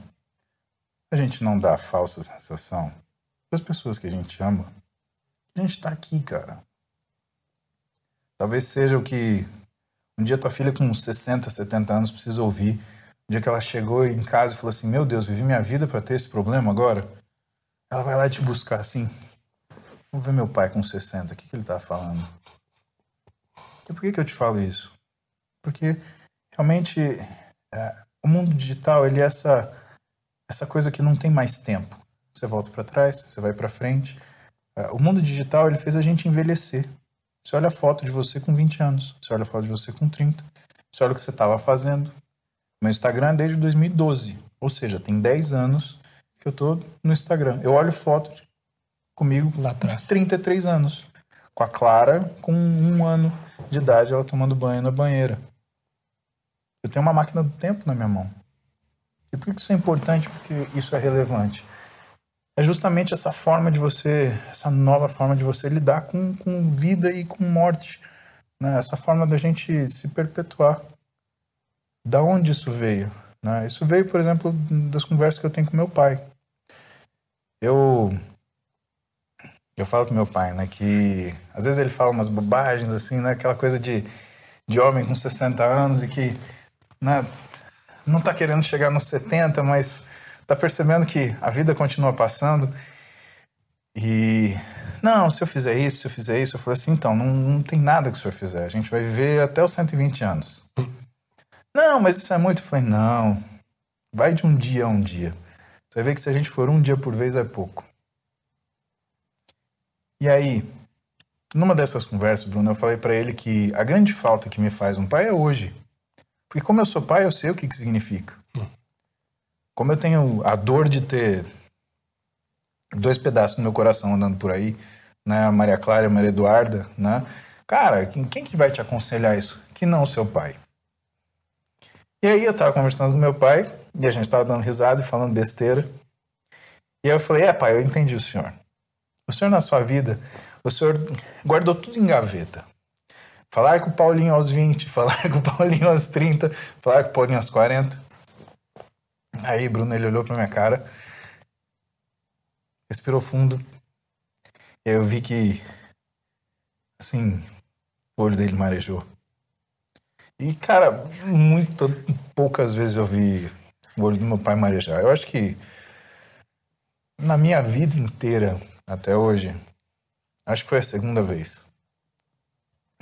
A gente não dá a falsa sensação das pessoas que a gente ama. A gente está aqui, cara. Talvez seja o que um dia tua filha com 60, 70 anos precisa ouvir. Um dia que ela chegou em casa e falou assim: Meu Deus, vivi minha vida para ter esse problema agora. Ela vai lá te buscar assim. Vamos ver meu pai com 60, o que, que ele tá falando? E por que, que eu te falo isso? Porque realmente é, o mundo digital ele é essa, essa coisa que não tem mais tempo. Você volta para trás, você vai para frente. É, o mundo digital ele fez a gente envelhecer. Você olha a foto de você com 20 anos, você olha a foto de você com 30, você olha o que você estava fazendo. Meu Instagram é desde 2012, ou seja, tem 10 anos que eu tô no Instagram. Eu olho foto comigo lá atrás, 33 anos, com a Clara com um ano de idade, ela tomando banho na banheira. Eu tenho uma máquina do tempo na minha mão. E por que isso é importante? Porque isso é relevante é justamente essa forma de você, essa nova forma de você lidar com, com vida e com morte, né? essa forma da gente se perpetuar. Da onde isso veio? Né? Isso veio, por exemplo, das conversas que eu tenho com meu pai. Eu eu falo com meu pai, né, que às vezes ele fala umas bobagens assim, né, aquela coisa de, de homem com 60 anos e que né, não tá querendo chegar nos 70, mas tá percebendo que a vida continua passando e não, se eu fizer isso, se eu fizer isso, eu falei assim, então, não, não tem nada que o senhor fizer, a gente vai viver até os 120 anos. Não, mas isso é muito. Eu falei, não, vai de um dia a um dia. Você vai ver que se a gente for um dia por vez é pouco. E aí, numa dessas conversas, Bruno, eu falei para ele que a grande falta que me faz um pai é hoje. Porque como eu sou pai, eu sei o que, que significa. Como eu tenho a dor de ter dois pedaços no meu coração andando por aí, né? A Maria Clara e a Maria Eduarda, né? Cara, quem, quem que vai te aconselhar isso? Que não o seu pai. E aí eu tava conversando com meu pai, e a gente tava dando risada e falando besteira. E aí eu falei, é pai, eu entendi o senhor. O senhor na sua vida, o senhor guardou tudo em gaveta. Falar com o Paulinho aos 20, (laughs) falar com o Paulinho aos 30, falar com o Paulinho aos 40. Aí, Bruno, ele olhou pra minha cara, respirou fundo, e aí eu vi que, assim, o olho dele marejou. E, cara, muito poucas vezes eu vi o olho do meu pai marejar. Eu acho que na minha vida inteira, até hoje, acho que foi a segunda vez.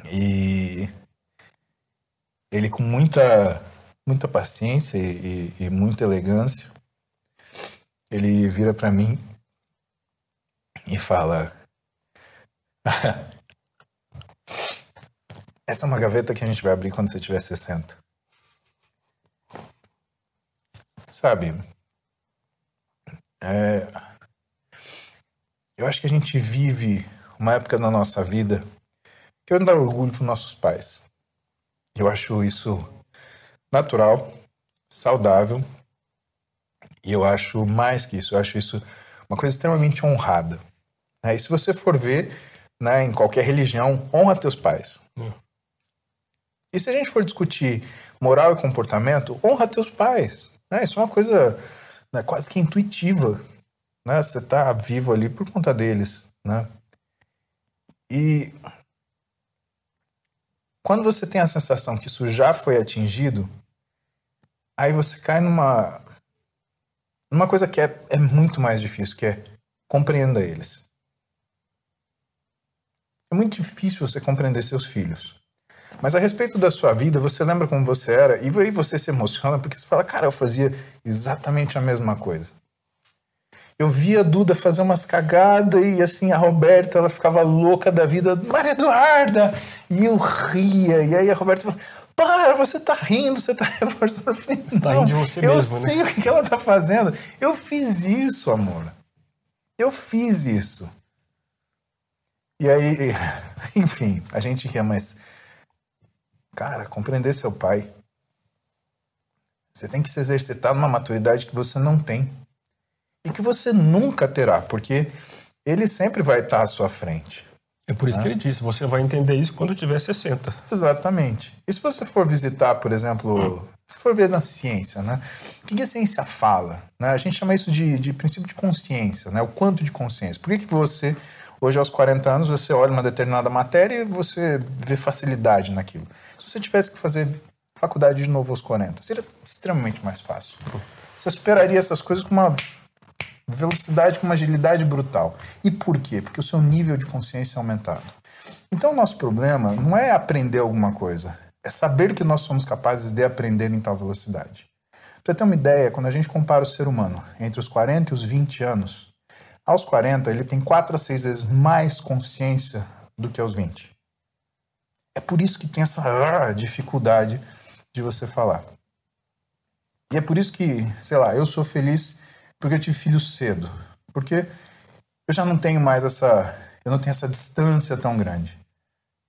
E ele com muita muita paciência e, e, e muita elegância, ele vira para mim e fala: (laughs) Essa é uma gaveta que a gente vai abrir quando você tiver 60. Sabe? É, eu acho que a gente vive uma época na nossa vida querendo dar orgulho para nossos pais. Eu acho isso natural, saudável e eu acho mais que isso. Eu acho isso uma coisa extremamente honrada. É, e se você for ver né, em qualquer religião, honra teus pais. Hum. E se a gente for discutir moral e comportamento, honra teus pais. Né? Isso é uma coisa né, quase que intuitiva. Né? Você está vivo ali por conta deles. Né? E quando você tem a sensação que isso já foi atingido, aí você cai numa, numa coisa que é, é muito mais difícil, que é compreenda eles. É muito difícil você compreender seus filhos. Mas a respeito da sua vida, você lembra como você era e aí você se emociona porque você fala, cara, eu fazia exatamente a mesma coisa. Eu via a Duda fazer umas cagadas e assim, a Roberta, ela ficava louca da vida, Maria Eduarda! E eu ria, e aí a Roberta falou, para, você tá rindo, você tá (laughs) reforçando. Eu falei, tá rindo de você eu mesmo, sei né? o que ela tá fazendo. Eu fiz isso, amor. Eu fiz isso. E aí, (laughs) enfim, a gente ria, mas Cara, compreender seu pai. Você tem que se exercitar numa maturidade que você não tem. E que você nunca terá, porque ele sempre vai estar à sua frente. É por isso né? que ele disse, você vai entender isso quando tiver 60. Exatamente. E se você for visitar, por exemplo, se for ver na ciência, né? O que a ciência fala? Né? A gente chama isso de, de princípio de consciência, né? O quanto de consciência. Por que, que você, hoje aos 40 anos, você olha uma determinada matéria e você vê facilidade naquilo? Se você tivesse que fazer faculdade de novo aos 40, seria extremamente mais fácil. Você superaria essas coisas com uma velocidade, com uma agilidade brutal. E por quê? Porque o seu nível de consciência é aumentado. Então, o nosso problema não é aprender alguma coisa, é saber que nós somos capazes de aprender em tal velocidade. Para ter uma ideia, quando a gente compara o ser humano entre os 40 e os 20 anos, aos 40 ele tem 4 a 6 vezes mais consciência do que aos 20. É por isso que tem essa ah, dificuldade de você falar. E é por isso que, sei lá, eu sou feliz porque eu tive filhos cedo. Porque eu já não tenho mais essa. Eu não tenho essa distância tão grande.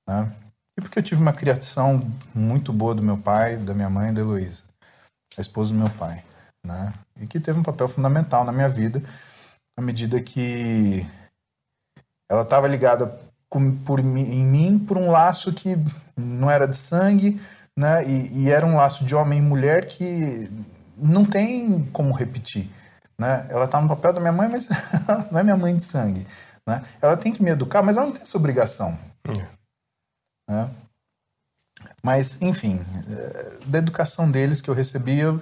Né? E porque eu tive uma criação muito boa do meu pai, da minha mãe da Heloísa, a esposa do meu pai. Né? E que teve um papel fundamental na minha vida, à medida que ela estava ligada por, em mim por um laço que não era de sangue, né? E, e, era um laço de homem e mulher que não tem como repetir, né? Ela tá no papel da minha mãe, mas (laughs) não é minha mãe de sangue, né? Ela tem que me educar, mas ela não tem essa obrigação, uhum. né? Mas, enfim, eh, da educação deles que eu recebi, eu,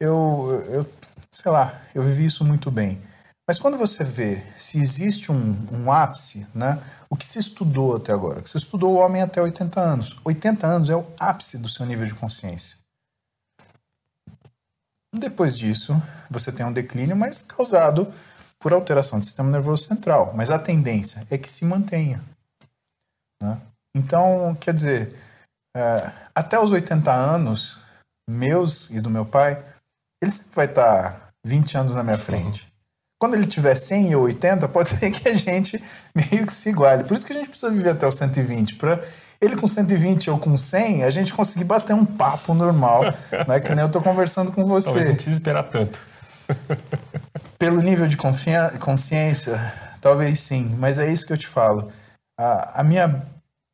eu, eu sei lá, eu vivi isso muito bem. Mas quando você vê se existe um, um ápice, né? O que se estudou até agora? Que se estudou o homem até 80 anos. 80 anos é o ápice do seu nível de consciência. Depois disso, você tem um declínio, mas causado por alteração do sistema nervoso central. Mas a tendência é que se mantenha. Né? Então, quer dizer, é, até os 80 anos, meus e do meu pai, ele sempre vai estar 20 anos na minha frente. Quando ele tiver 100 ou 80, pode ser que a gente meio que se iguale. Por isso que a gente precisa viver até os 120, para ele com 120 ou com 100, a gente conseguir bater um papo normal, (laughs) né? Que nem eu tô conversando com você. Talvez não precise esperar tanto. (laughs) Pelo nível de consciência, talvez sim, mas é isso que eu te falo. A, a minha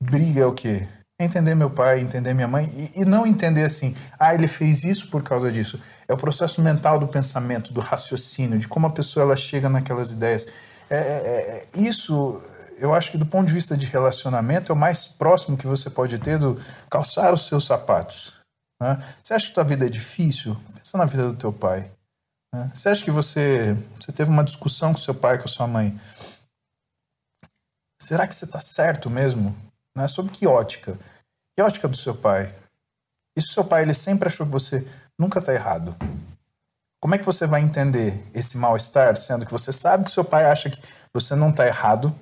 briga é o quê? Entender meu pai, entender minha mãe e, e, não entender assim, ah, ele fez isso por causa disso. É o processo mental do pensamento, do raciocínio, de como a pessoa ela chega naquelas ideias. É, é, é isso, eu acho que do ponto de vista de relacionamento, é o mais próximo que você pode ter do calçar os seus sapatos. Né? Você acha que tua vida é difícil? Pensa na vida do teu pai. Né? Você acha que você, você teve uma discussão com seu pai, com sua mãe? Será que você está certo mesmo? Né? Sobre que ótica? Que ótica do seu pai? E se seu pai ele sempre achou que você nunca está errado? Como é que você vai entender esse mal-estar, sendo que você sabe que seu pai acha que você não está errado,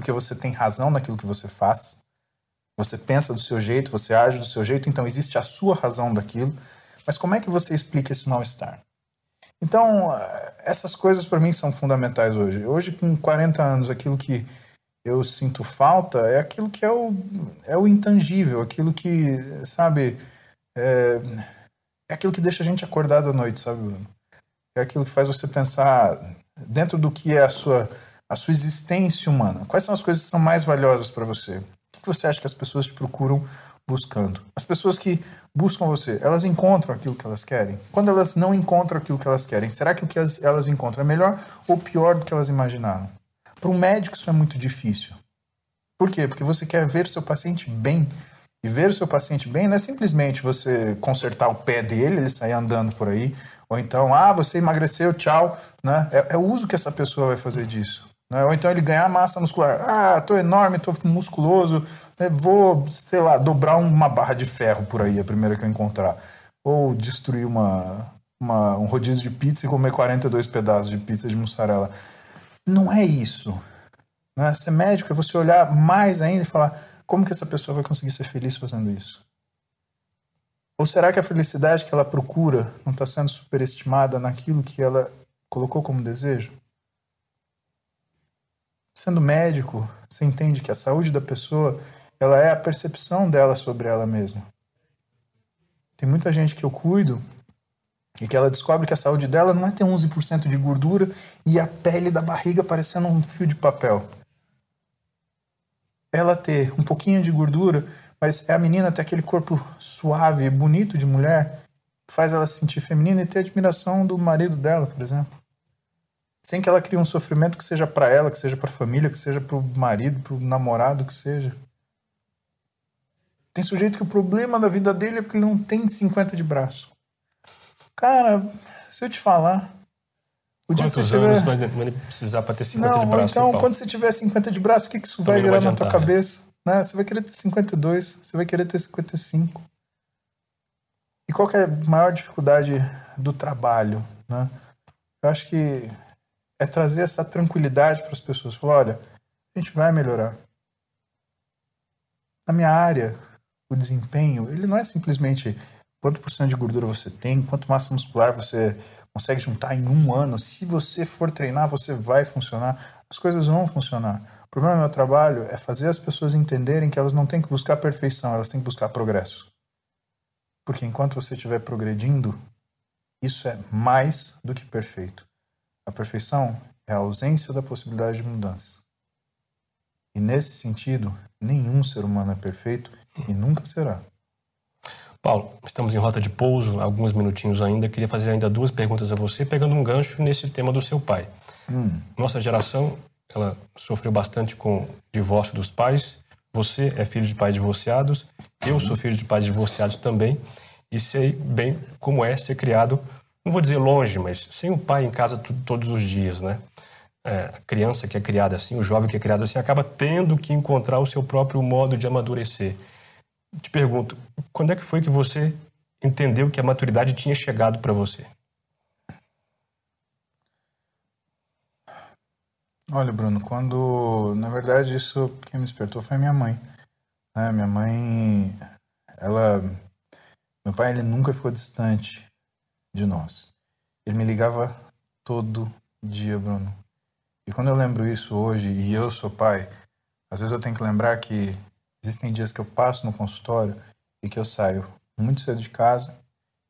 porque você tem razão naquilo que você faz? Você pensa do seu jeito, você age do seu jeito, então existe a sua razão daquilo. Mas como é que você explica esse mal-estar? Então, essas coisas para mim são fundamentais hoje. Hoje, com 40 anos, aquilo que eu sinto falta é aquilo que é o, é o intangível, aquilo que, sabe, é, é aquilo que deixa a gente acordado à noite, sabe, Bruno? É aquilo que faz você pensar dentro do que é a sua, a sua existência humana. Quais são as coisas que são mais valiosas para você? O que você acha que as pessoas te procuram buscando? As pessoas que buscam você, elas encontram aquilo que elas querem? Quando elas não encontram aquilo que elas querem, será que o que elas encontram é melhor ou pior do que elas imaginaram? Para um médico isso é muito difícil. Por quê? Porque você quer ver seu paciente bem. E ver seu paciente bem não é simplesmente você consertar o pé dele, ele sair andando por aí, ou então, ah, você emagreceu, tchau. Né? É, é o uso que essa pessoa vai fazer disso. Né? Ou então ele ganhar massa muscular. Ah, tô enorme, tô musculoso, né? vou, sei lá, dobrar uma barra de ferro por aí, a primeira que eu encontrar. Ou destruir uma, uma, um rodízio de pizza e comer 42 pedaços de pizza de mussarela. Não é isso. Né? Ser médico é você olhar mais ainda e falar como que essa pessoa vai conseguir ser feliz fazendo isso? Ou será que a felicidade que ela procura não está sendo superestimada naquilo que ela colocou como desejo? Sendo médico, você entende que a saúde da pessoa ela é a percepção dela sobre ela mesma. Tem muita gente que eu cuido e que ela descobre que a saúde dela não é ter 11% de gordura e a pele da barriga parecendo um fio de papel. Ela ter um pouquinho de gordura, mas é a menina ter aquele corpo suave e bonito de mulher que faz ela se sentir feminina e ter admiração do marido dela, por exemplo. Sem que ela crie um sofrimento que seja para ela, que seja para a família, que seja para o marido, para o namorado, que seja. Tem sujeito que o problema da vida dele é porque ele não tem 50 de braço. Cara, se eu te falar. O dia Quantos que você anos tiver... vai precisar para ter 50 não, de braço? Então, quando você tiver 50 de braço, o que, que isso Também vai virar na tua cabeça? Né? Você vai querer ter 52, você vai querer ter 55. E qual é a maior dificuldade do trabalho? Né? Eu acho que é trazer essa tranquilidade para as pessoas. Falar, olha, a gente vai melhorar. Na minha área, o desempenho, ele não é simplesmente quanto por cento de gordura você tem, quanto massa muscular você consegue juntar em um ano. Se você for treinar, você vai funcionar. As coisas vão funcionar. O problema do meu trabalho é fazer as pessoas entenderem que elas não têm que buscar perfeição, elas têm que buscar progresso. Porque enquanto você estiver progredindo, isso é mais do que perfeito. A perfeição é a ausência da possibilidade de mudança. E nesse sentido, nenhum ser humano é perfeito e nunca será. Paulo, estamos em rota de pouso, alguns minutinhos ainda. Queria fazer ainda duas perguntas a você, pegando um gancho nesse tema do seu pai. Hum. Nossa geração, ela sofreu bastante com o divórcio dos pais. Você é filho de pais divorciados, eu sou filho de pais divorciados também, e sei bem como é ser criado, não vou dizer longe, mas sem o pai em casa todos os dias, né? É, a criança que é criada assim, o jovem que é criado assim, acaba tendo que encontrar o seu próprio modo de amadurecer te pergunto, quando é que foi que você entendeu que a maturidade tinha chegado para você? Olha, Bruno, quando na verdade isso quem me despertou foi minha mãe. É, minha mãe, ela, meu pai ele nunca ficou distante de nós. Ele me ligava todo dia, Bruno. E quando eu lembro isso hoje e eu sou pai, às vezes eu tenho que lembrar que Existem dias que eu passo no consultório e que eu saio muito cedo de casa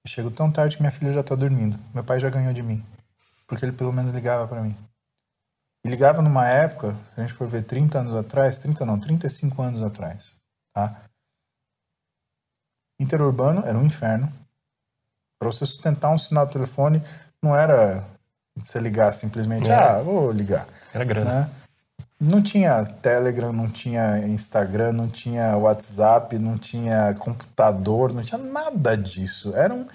e chego tão tarde que minha filha já está dormindo. Meu pai já ganhou de mim, porque ele pelo menos ligava para mim. E ligava numa época, se a gente for ver 30 anos atrás, 30 não, 35 anos atrás, tá? Interurbano era um inferno. Para você sustentar um sinal de telefone, não era você ligar simplesmente, é. ah, vou ligar. Era grana. Né? Não tinha Telegram, não tinha Instagram, não tinha WhatsApp, não tinha computador, não tinha nada disso. Era, um,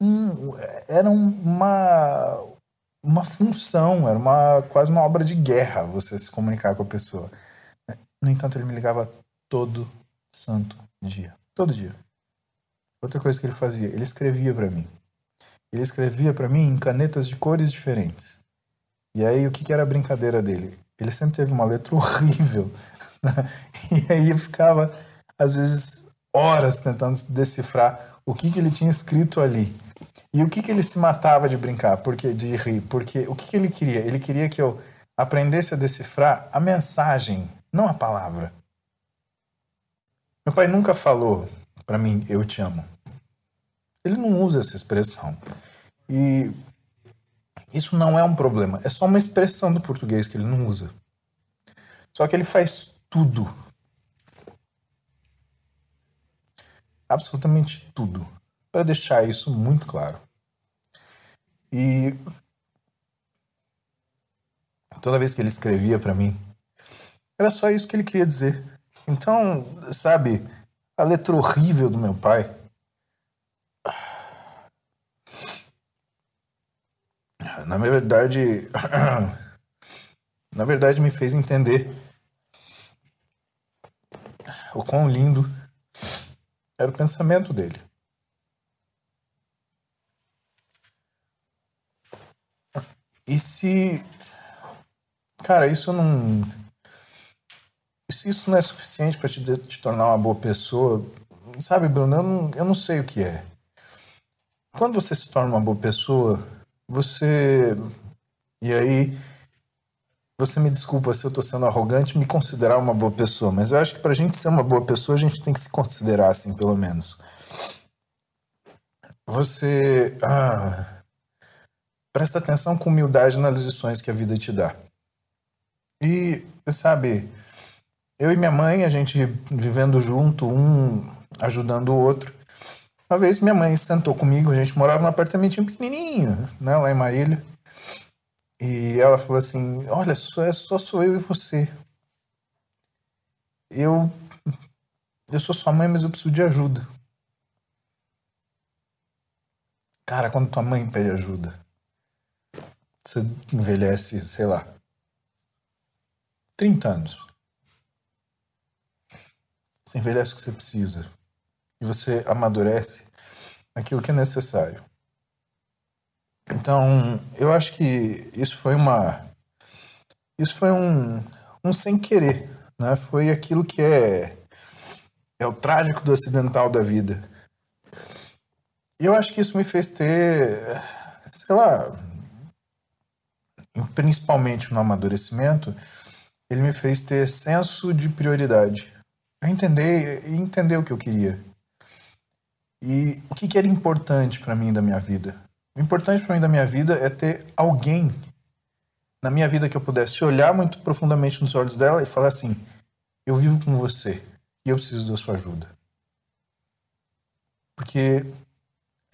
um, era uma, uma função, era uma, quase uma obra de guerra você se comunicar com a pessoa. No entanto, ele me ligava todo santo dia. Todo dia. Outra coisa que ele fazia, ele escrevia para mim. Ele escrevia para mim em canetas de cores diferentes. E aí, o que, que era a brincadeira dele? Ele sempre teve uma letra (laughs) horrível. E aí eu ficava, às vezes, horas tentando decifrar o que, que ele tinha escrito ali. E o que, que ele se matava de brincar, porque de rir? Porque o que, que ele queria? Ele queria que eu aprendesse a decifrar a mensagem, não a palavra. Meu pai nunca falou para mim, eu te amo. Ele não usa essa expressão. E isso não é um problema, é só uma expressão do português que ele não usa. Só que ele faz tudo. Absolutamente tudo. Para deixar isso muito claro. E toda vez que ele escrevia para mim, era só isso que ele queria dizer. Então, sabe, a letra horrível do meu pai na verdade, (clears throat) na verdade me fez entender o quão lindo era o pensamento dele. E se. Cara, isso não. Se isso não é suficiente para te, te tornar uma boa pessoa, sabe, Bruno, eu não, eu não sei o que é. Quando você se torna uma boa pessoa, você. E aí. Você me desculpa se eu estou sendo arrogante me considerar uma boa pessoa, mas eu acho que para a gente ser uma boa pessoa, a gente tem que se considerar assim, pelo menos. Você. Ah, presta atenção com humildade nas lições que a vida te dá. E, sabe, eu e minha mãe, a gente vivendo junto, um ajudando o outro. Uma vez minha mãe sentou comigo, a gente morava num apartamentinho pequenininho, né, lá em Marília. E ela falou assim: Olha, só, é, só sou eu e você. Eu, eu sou sua mãe, mas eu preciso de ajuda. Cara, quando tua mãe pede ajuda, você envelhece, sei lá, 30 anos. Você envelhece o que você precisa e você amadurece aquilo que é necessário. Então, eu acho que isso foi uma isso foi um, um sem querer, né? Foi aquilo que é é o trágico do acidental da vida. E eu acho que isso me fez ter, sei lá, principalmente no amadurecimento, ele me fez ter senso de prioridade. Entender, entender o que eu queria. E o que, que era importante para mim da minha vida? O importante para mim da minha vida é ter alguém na minha vida que eu pudesse olhar muito profundamente nos olhos dela e falar assim: eu vivo com você e eu preciso da sua ajuda. Porque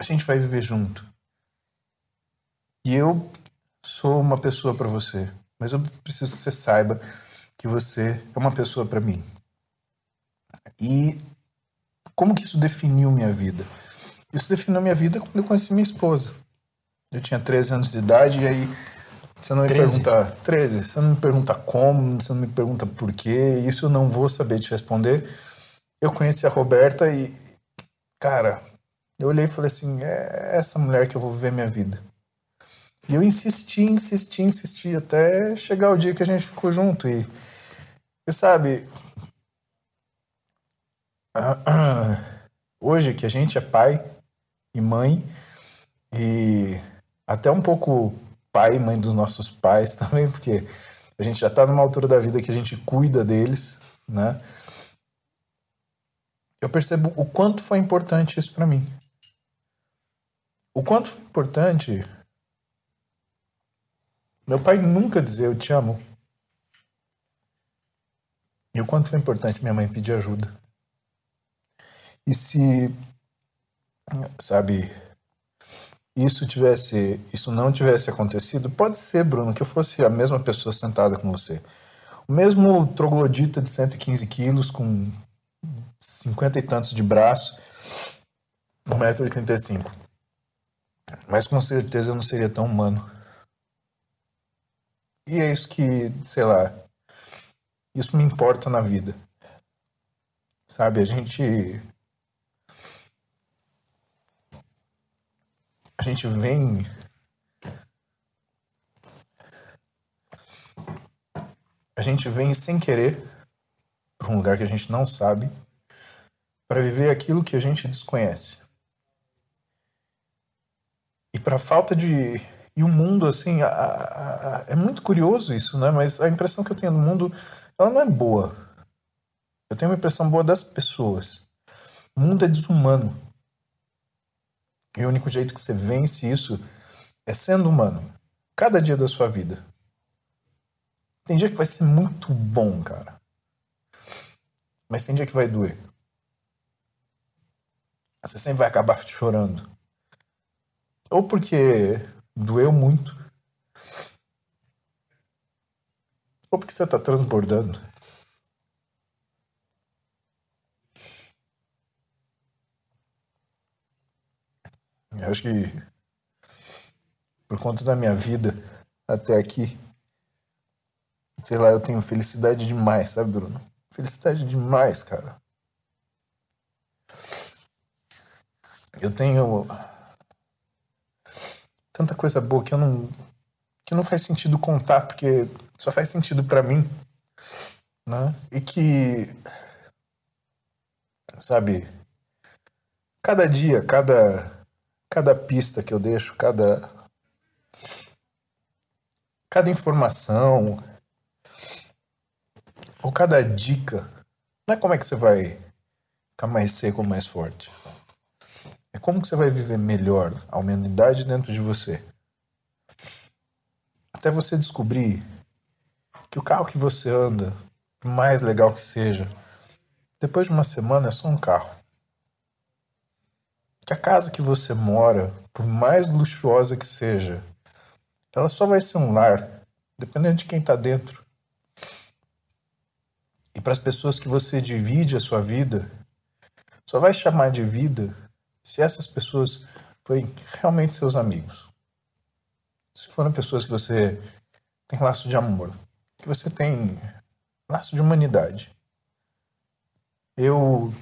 a gente vai viver junto. E eu sou uma pessoa para você, mas eu preciso que você saiba que você é uma pessoa para mim. E como que isso definiu minha vida? Isso definiu minha vida quando eu conheci minha esposa. Eu tinha 13 anos de idade e aí você não me 13. pergunta 13, você não me pergunta como, você não me pergunta por quê, isso eu não vou saber te responder. Eu conheci a Roberta e cara, eu olhei e falei assim, é essa mulher que eu vou viver minha vida. E eu insisti, insisti, insisti até chegar o dia que a gente ficou junto e você sabe, (clears throat) hoje que a gente é pai e mãe e até um pouco pai e mãe dos nossos pais (laughs) também, porque a gente já está numa altura da vida que a gente cuida deles, né? Eu percebo o quanto foi importante isso para mim. O quanto foi importante meu pai nunca dizer eu te amo. E o quanto foi importante minha mãe pedir ajuda. E se sabe, isso tivesse, isso não tivesse acontecido, pode ser, Bruno, que eu fosse a mesma pessoa sentada com você. O mesmo troglodita de 115 quilos, com 50 e tantos de braço, 1,85m. Mas com certeza eu não seria tão humano. E é isso que, sei lá, isso me importa na vida. Sabe, a gente a gente vem a gente vem sem querer para um lugar que a gente não sabe para viver aquilo que a gente desconhece. E para falta de e o mundo assim, a, a, a, é muito curioso isso, né? Mas a impressão que eu tenho do mundo, ela não é boa. Eu tenho uma impressão boa das pessoas. O mundo é desumano. E o único jeito que você vence isso é sendo humano. Cada dia da sua vida. Tem dia que vai ser muito bom, cara. Mas tem dia que vai doer. Você sempre vai acabar chorando. Ou porque doeu muito. Ou porque você está transbordando. Eu acho que por conta da minha vida até aqui, sei lá, eu tenho felicidade demais, sabe, Bruno? Felicidade demais, cara. Eu tenho tanta coisa boa que eu não que não faz sentido contar porque só faz sentido para mim, né? E que sabe, cada dia, cada cada pista que eu deixo, cada cada informação ou cada dica, não é como é que você vai ficar mais seco ou mais forte. É como que você vai viver melhor a humanidade dentro de você. Até você descobrir que o carro que você anda, por mais legal que seja, depois de uma semana é só um carro que a casa que você mora, por mais luxuosa que seja, ela só vai ser um lar, dependendo de quem está dentro. E para as pessoas que você divide a sua vida, só vai chamar de vida se essas pessoas forem realmente seus amigos. Se forem pessoas que você tem laço de amor, que você tem laço de humanidade. Eu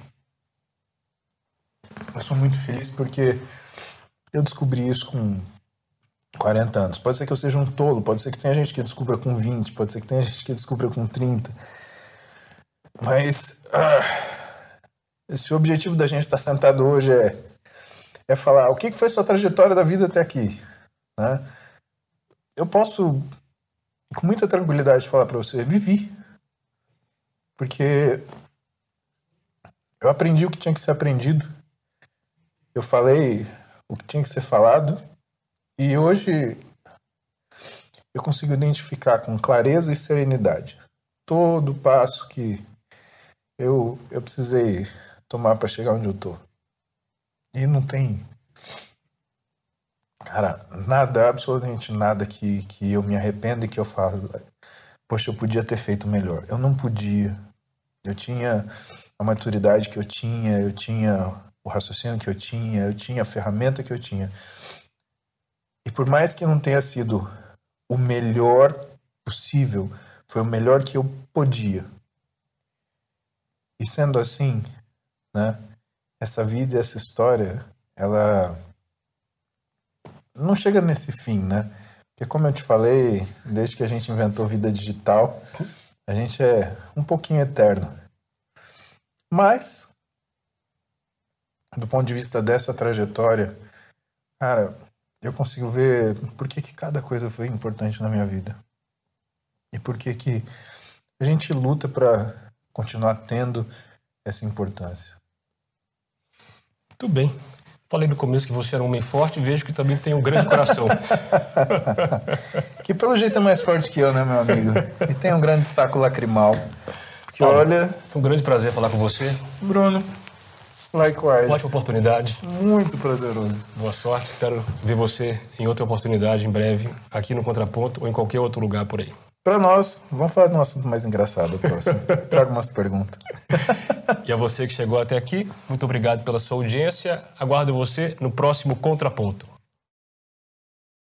eu sou muito feliz porque eu descobri isso com 40 anos. Pode ser que eu seja um tolo, pode ser que tenha gente que descubra com 20, pode ser que tenha gente que descubra com 30. Mas ah, se o objetivo da gente estar sentado hoje é, é falar o que foi sua trajetória da vida até aqui, né? eu posso com muita tranquilidade falar para você, vivi. Porque eu aprendi o que tinha que ser aprendido eu falei o que tinha que ser falado e hoje eu consigo identificar com clareza e serenidade todo passo que eu, eu precisei tomar para chegar onde eu tô. E não tem. Cara, nada, absolutamente nada que, que eu me arrependa e que eu falo. Poxa, eu podia ter feito melhor. Eu não podia. Eu tinha a maturidade que eu tinha, eu tinha o raciocínio que eu tinha, eu tinha a ferramenta que eu tinha. E por mais que não tenha sido o melhor possível, foi o melhor que eu podia. E sendo assim, né, essa vida, essa história, ela não chega nesse fim, né? Porque como eu te falei, desde que a gente inventou vida digital, a gente é um pouquinho eterno. Mas do ponto de vista dessa trajetória, cara, eu consigo ver por que, que cada coisa foi importante na minha vida. E por que, que a gente luta para continuar tendo essa importância. Muito bem. Falei no começo que você era um homem forte e vejo que também tem um grande coração. (laughs) que pelo jeito é mais forte que eu, né, meu amigo? E tem um grande saco lacrimal. Que olha. Foi um grande prazer falar com você. Bruno, Likewise. Ótima oportunidade. Muito prazeroso. Boa sorte. Espero ver você em outra oportunidade em breve, aqui no Contraponto ou em qualquer outro lugar por aí. Para nós, vamos falar de um assunto mais engraçado próximo. (laughs) Trago umas perguntas. (laughs) e a você que chegou até aqui, muito obrigado pela sua audiência. Aguardo você no próximo Contraponto.